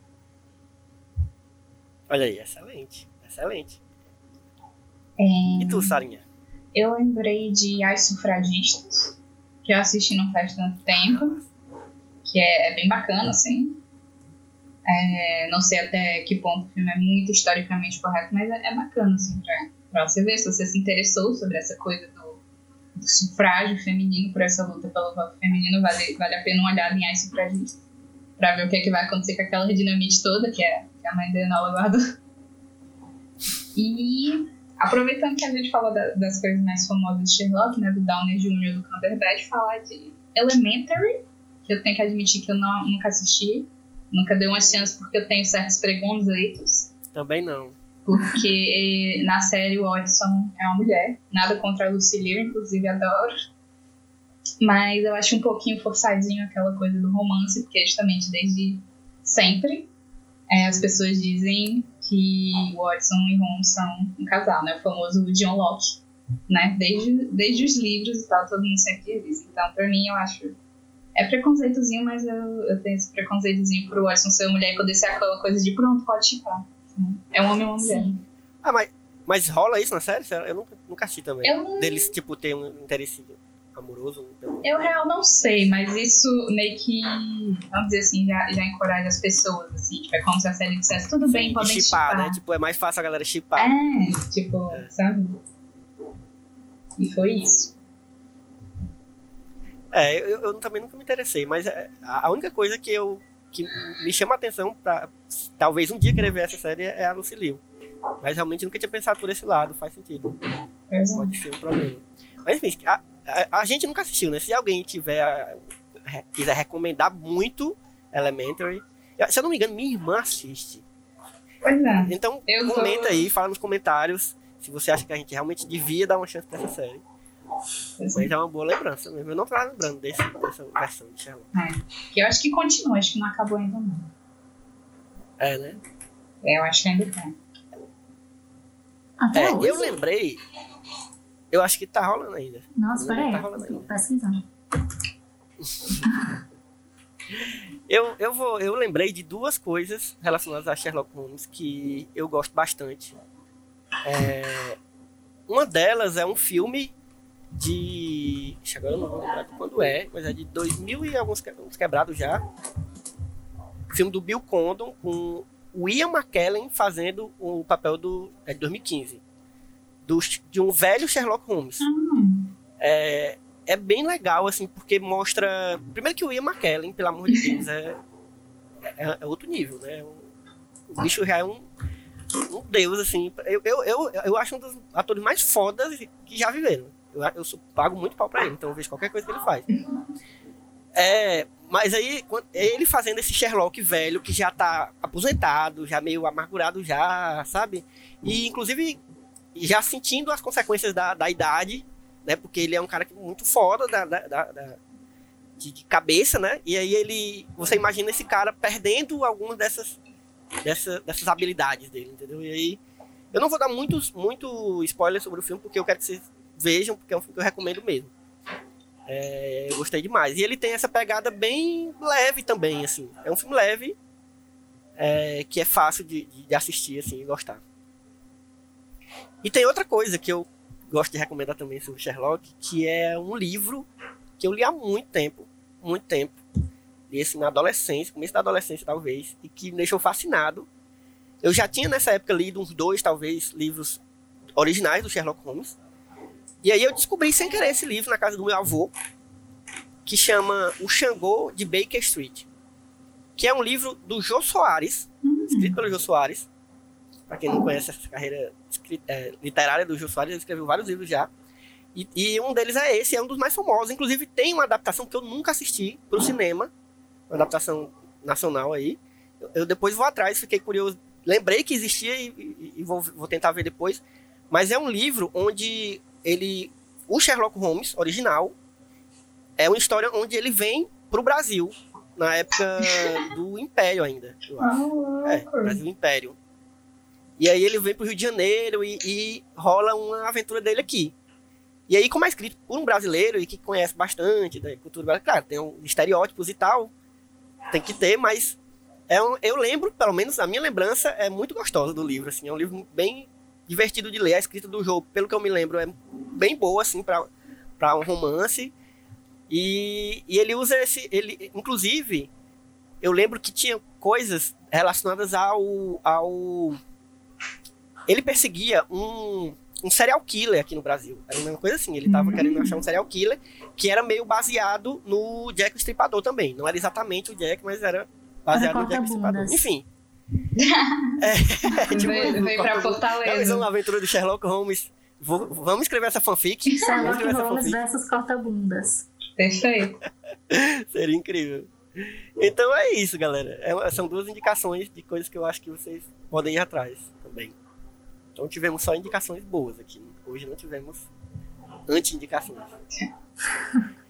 Olha aí, excelente. Excelente. É, E tu, Sarinha? eu lembrei de As Sufragistas, que eu assisti não faz tanto tempo, que é, é bem bacana, assim. É, não sei até que ponto o filme é muito historicamente correto, mas é, é bacana, assim, pra, pra você ver se você se interessou sobre essa coisa do, do sufrágio feminino, por essa luta pelo voto feminino, vale, vale a pena uma olhada em As Sufragistas, pra ver o que, é que vai acontecer com aquela dinamite toda que, é, que a mãe da Enola guardou. E aproveitando que a gente falou da, das coisas mais famosas de Sherlock, né, do Downey Jr. do Cumberbatch, falar de Elementary, que eu tenho que admitir que eu não, nunca assisti, nunca dei uma chance porque eu tenho certos preconceitos. Também não. Porque na série o Watson é uma mulher, nada contra a Lucy Liu, inclusive adoro. Mas eu acho um pouquinho forçadinho aquela coisa do romance, porque justamente desde sempre é, as pessoas dizem que Watson e Holmes são um casal, né? O famoso John Locke, né? Desde, desde os livros e tal, todo mundo sempre diz isso. Então, pra mim, eu acho... É preconceitozinho, mas eu, eu tenho esse preconceitozinho pro Watson ser mulher e poder ser aquela coisa de pronto, pode chipar. É um homem ou uma mulher. Sim. Ah, mas, mas rola isso na série? Eu nunca, nunca assisti também. Eu não- Deles, tipo, ter um interesse amoroso. Então... Eu real não sei, mas isso meio que, vamos dizer assim, já, já encoraja as pessoas, assim. Tipo, é como se a série dissesse, tudo bem, E podem chipar, chipar. né? Tipo, é mais fácil a galera chipar. É, tipo, sabe? E foi isso. É, eu, eu também nunca me interessei, mas é, a única coisa que eu que me chama a atenção pra talvez um dia querer ver essa série é a Lucy Liu. Mas realmente nunca tinha pensado por esse lado, faz sentido. É. Pode ser um problema. Mas enfim, a, a, a gente nunca assistiu, né? Se alguém tiver quiser recomendar muito Elementary, eu- se eu não me engano, minha irmã assiste. Pois é. Então Eu tô- comenta aí, fala nos comentários se você acha que a gente realmente devia dar uma chance pra essa série. Mas é. é uma boa lembrança mesmo. Eu não tava lembrando desse, dessa versão de Sherlock. Que eu acho que continua, acho que não acabou ainda não. É, né? É, eu acho que ainda tem. Até É, hoje? eu lembrei. Eu acho que tá rolando ainda. Nossa, Não, peraí. tá rolando tô ainda. pesquisando. Eu, eu, vou, eu lembrei de duas coisas relacionadas a Sherlock Holmes que eu gosto bastante. É, uma delas é um filme de. Agora eu não vou lembrar quando é, mas é de 2000 e alguns que- quebrados já. Filme do Bill Condon com o Ian McKellen fazendo o papel do. É de 2015. Do, de um velho Sherlock Holmes. Hum, É, é bem legal, assim, porque mostra. Primeiro que o Ian McKellen, pelo amor de Deus, é, é, é outro nível, né? O, o bicho já é um, um deus, assim. Eu, eu, eu, eu acho um dos atores mais fodas que já viveram. Eu, eu pago muito pau pra ele, então eu vejo qualquer coisa que ele faz. É, mas aí, quando- ele fazendo esse Sherlock velho, que já tá aposentado, já meio amargurado já, sabe? E, inclusive, já sentindo as consequências da, da idade, né? Porque ele é um cara que- muito foda da, da- da- de, de cabeça, né? E aí ele. Você imagina esse cara perdendo algumas dessas, dessa, dessas habilidades dele, entendeu? E aí. Eu não vou dar muitos, muito spoiler sobre o filme, porque eu quero que vocês vejam, porque é um filme que eu recomendo mesmo. É, eu gostei demais. E ele tem essa pegada bem leve também, assim. É um filme leve, é, que é fácil de, de- assistir, assim, e gostar. E tem outra coisa que eu gosto de recomendar também sobre Sherlock, que é um livro que eu li há muito tempo, muito tempo. Li assim na adolescência, começo da adolescência talvez, e que me deixou fascinado. Eu já tinha nessa época lido uns dois, talvez, livros originais do Sherlock Holmes. E aí eu descobri sem querer esse livro na casa do meu avô, que chama O Xangô de Baker Street, que é um livro do Jô Soares, escrito pelo Jô Soares. Para quem não conhece essa carreira é, literária do Jô Soares, ele escreveu vários livros já. E, e um deles é esse, é um dos mais famosos. Inclusive tem uma adaptação que eu nunca assisti para o cinema, uma adaptação nacional aí. Eu, eu depois vou atrás, fiquei curioso, lembrei que existia e, e- e vou, vou tentar ver depois. Mas é um livro onde ele, o Sherlock Holmes original, é uma história onde ele vem para o Brasil na época do Império ainda. Ah, É, Brasil Império. E aí ele vem pro Rio de Janeiro e, e rola uma aventura dele aqui. E aí, como é escrito por um brasileiro e que conhece bastante da cultura brasileira, claro, tem um estereótipos e tal, tem que ter, mas é um- eu lembro, pelo menos a minha lembrança é muito gostosa do livro, assim, é um livro bem divertido de ler, a escrita do jogo, pelo que eu me lembro, é bem boa, assim, para um romance. E, e ele usa esse, ele, inclusive, eu lembro que tinha coisas relacionadas ao. ao... Ele perseguia um, um serial killer aqui no Brasil. Era uma coisa assim, ele tava Hum. querendo achar um serial killer que era meio baseado no Jack o Estripador também. Não era exatamente o Jack, mas era baseado no Jack o Estripador. Enfim. É, tipo, Veio, veio pra Fortaleza. uma aventura do Sherlock Holmes. Vou- vamos escrever essa fanfic. Sherlock escrever Holmes fanfic. versus corta-bundas. Perfeito. Seria incrível. Então é isso, galera. É- são duas indicações de coisas que eu acho que vocês podem ir atrás também. Então tivemos só indicações boas aqui. Hoje não tivemos anti-indicações.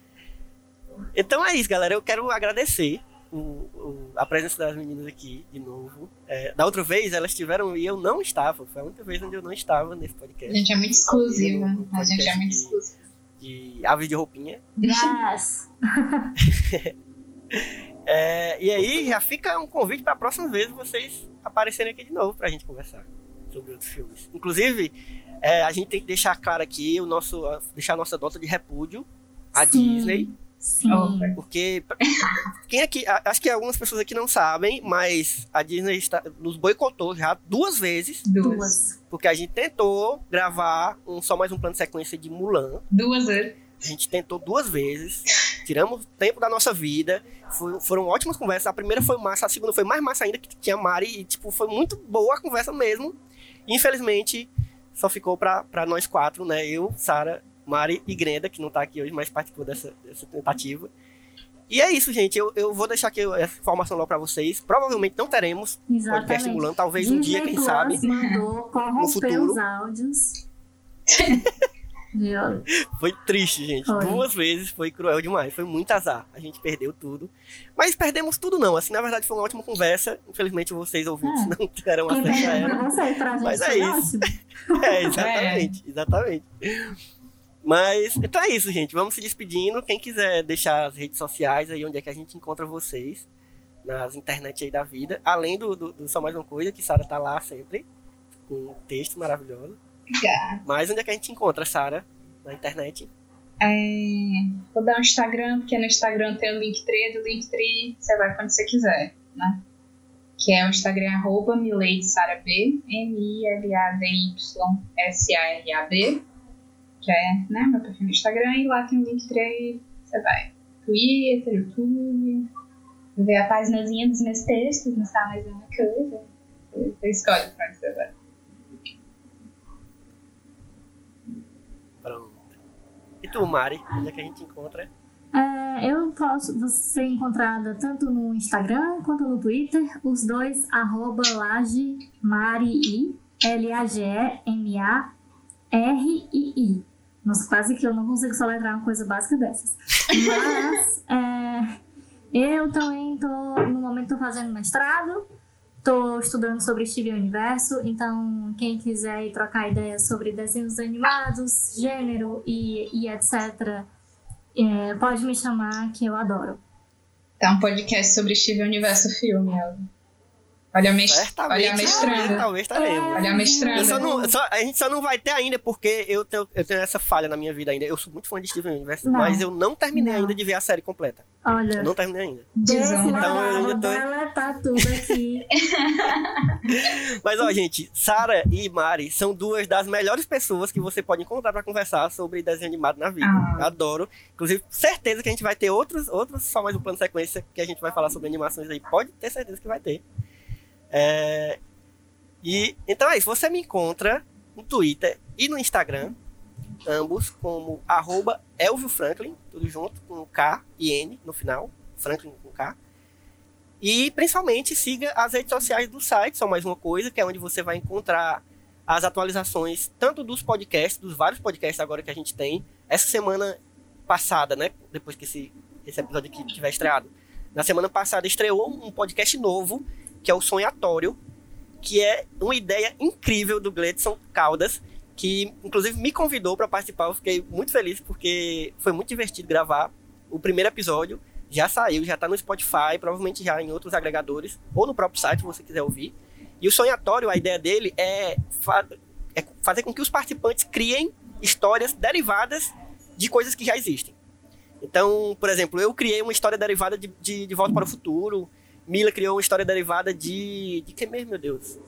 Então é isso, galera. Eu quero agradecer o- o- a presença das meninas aqui de novo. É, da outra vez elas estiveram e eu não estava. Foi a única vez onde eu não estava nesse A podcast. gente é muito exclusiva. A gente é muito exclusiva. De aves de roupinha. Yes! É, e aí já fica um convite para a próxima vez vocês aparecerem aqui de novo pra gente conversar sobre outros filmes. Inclusive, é, a gente tem que deixar claro aqui o nosso, a- deixar a nossa nota de repúdio à Sim. Disney, Sim. Opa. porque quem aqui, acho que algumas pessoas aqui não sabem, mas a Disney está, nos boicotou já duas vezes, Duas. Duas. porque a gente tentou gravar um só mais um plano de sequência de Mulan. Duas vezes. A gente tentou duas vezes, tiramos tempo da nossa vida. Foi- foram ótimas conversas. A primeira foi massa, a segunda foi mais massa ainda, que tinha Mari. E, tipo, foi muito boa a conversa mesmo. Infelizmente, só ficou pra, pra nós quatro, né? Eu, Sara, Mari e Grenda, que não tá aqui hoje, mas participou dessa, dessa tentativa. E é isso, gente. Eu, eu vou deixar aqui essa informação logo pra vocês. Provavelmente não teremos podcast Exatamente. Mulan. Talvez um dia, quem sabe. Mandou corromper futuro. os áudios. Foi triste, gente. Foi. Duas vezes foi cruel demais. Foi muito azar. A gente perdeu tudo. Mas perdemos tudo não. Assim, na verdade foi uma ótima conversa. Infelizmente vocês ouvintes É. não tiveram Quem acesso a ela. pra você, pra gente Mas é foi isso. É, exatamente. Exatamente. Mas, então é isso, gente. Vamos se despedindo. Quem quiser deixar as redes sociais aí, onde é que a gente encontra vocês. Nas internet aí da vida. Além do, do, do Só Mais Uma Coisa, que Sara tá lá sempre. Com um texto maravilhoso. Obrigada. Mas onde é que a gente encontra, Sara? Na internet. É, vou dar um Instagram, porque no Instagram tem o Linktree, do Linktree você vai quando você quiser, né? Que é o Instagram arroba miladesarab, M-I-L-A-D-Y-S-A-R-A-B, que é né, meu perfil no Instagram, e lá tem o Linktree, você vai. Twitter, YouTube, ver a paginazinha dos meus textos, não está mais uma coisa. Você escolhe pra onde você vai. Pronto. E tu, Mari? Onde é que a gente encontra? É, eu posso ser encontrada tanto no Instagram quanto no Twitter, os dois, arroba Laje Marii, L-A-G-E-M-A-R-I-I. Nossa, quase que eu não consigo soletrar uma coisa básica dessas. Mas é, eu também tô, no momento, tô fazendo mestrado, tô estudando sobre Steven Universo, então quem quiser ir trocar ideias sobre desenhos animados, gênero e, e etc., é, pode me chamar que eu adoro. Tá um podcast sobre Steven Universo Filme, Elvio. Olha a, mes Certamente. olha a mestranda. Talvez estaremos. Olha a mestranda. Eu só não- só- a gente só não vai ter ainda, porque eu tenho, eu tenho essa falha na minha vida ainda. Eu sou muito fã de Steven Universe, Não. mas eu não terminei Não. ainda de ver a série completa. Eu Olha, não terminei ainda. Então, eu vou ainda tô- deletar tudo aqui. Mas, ó, gente, Sara e Mari são duas das melhores pessoas que você pode encontrar pra conversar sobre desenho animado na vida. Ah. Eu Adoro. Inclusive, certeza que a gente vai ter outros, outros, só mais um plano de sequência que a gente vai falar sobre animações aí. Pode ter certeza que vai ter. É, E então é isso. Você me encontra no Twitter e no Instagram, ambos como arroba Elvio Franklin, tudo junto, com K e N no final. Franklin com K. E principalmente siga as redes sociais do site, só mais uma coisa, que é onde você vai encontrar as atualizações tanto dos podcasts, dos vários podcasts agora que a gente tem. Essa semana passada, né? Depois que esse, esse episódio aqui tiver estreado. Na semana passada estreou um podcast novo, que é o Sonhatório, que é uma ideia incrível do Gledson Caldas, que inclusive me convidou para participar. Eu fiquei muito feliz porque foi muito divertido gravar o primeiro episódio. Já saiu, já tá no Spotify, provavelmente já em outros agregadores, ou no próprio site, se você quiser ouvir. E o sonhatório, a ideia dele é, fa- é fazer com que os participantes criem histórias derivadas de coisas que já existem. Então, por exemplo, eu criei uma história derivada de, de, de Volta para o Futuro, Mila criou uma história derivada de. De que mesmo, meu Deus?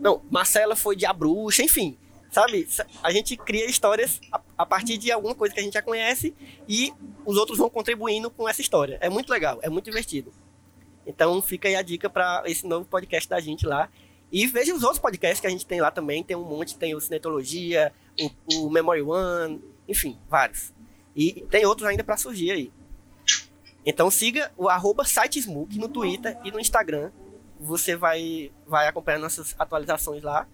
Não, Marcela foi de A Bruxa, enfim. Sabe? A gente cria histórias a, a, partir de alguma coisa que a gente já conhece e os outros vão contribuindo com essa história. É muito legal, é muito divertido. Então fica aí a dica para esse novo podcast da gente lá. E veja os outros podcasts que a gente tem lá também. Tem um monte, tem o Cinetologia, o, o Memory One, enfim, vários. E tem outros ainda para surgir aí. Então siga o arroba sitesmook no Twitter e no Instagram. Você vai, vai acompanhar nossas atualizações lá.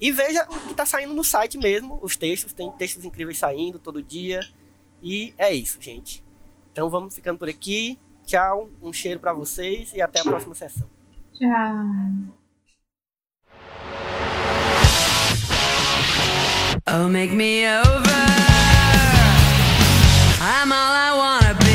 E veja o que está saindo no site mesmo, os textos. Tem textos incríveis saindo todo dia. E é isso, gente. Então vamos ficando por aqui. Tchau, um cheiro para vocês e até a próxima sessão. Tchau. Oh, make me over. I'm all I wanna be.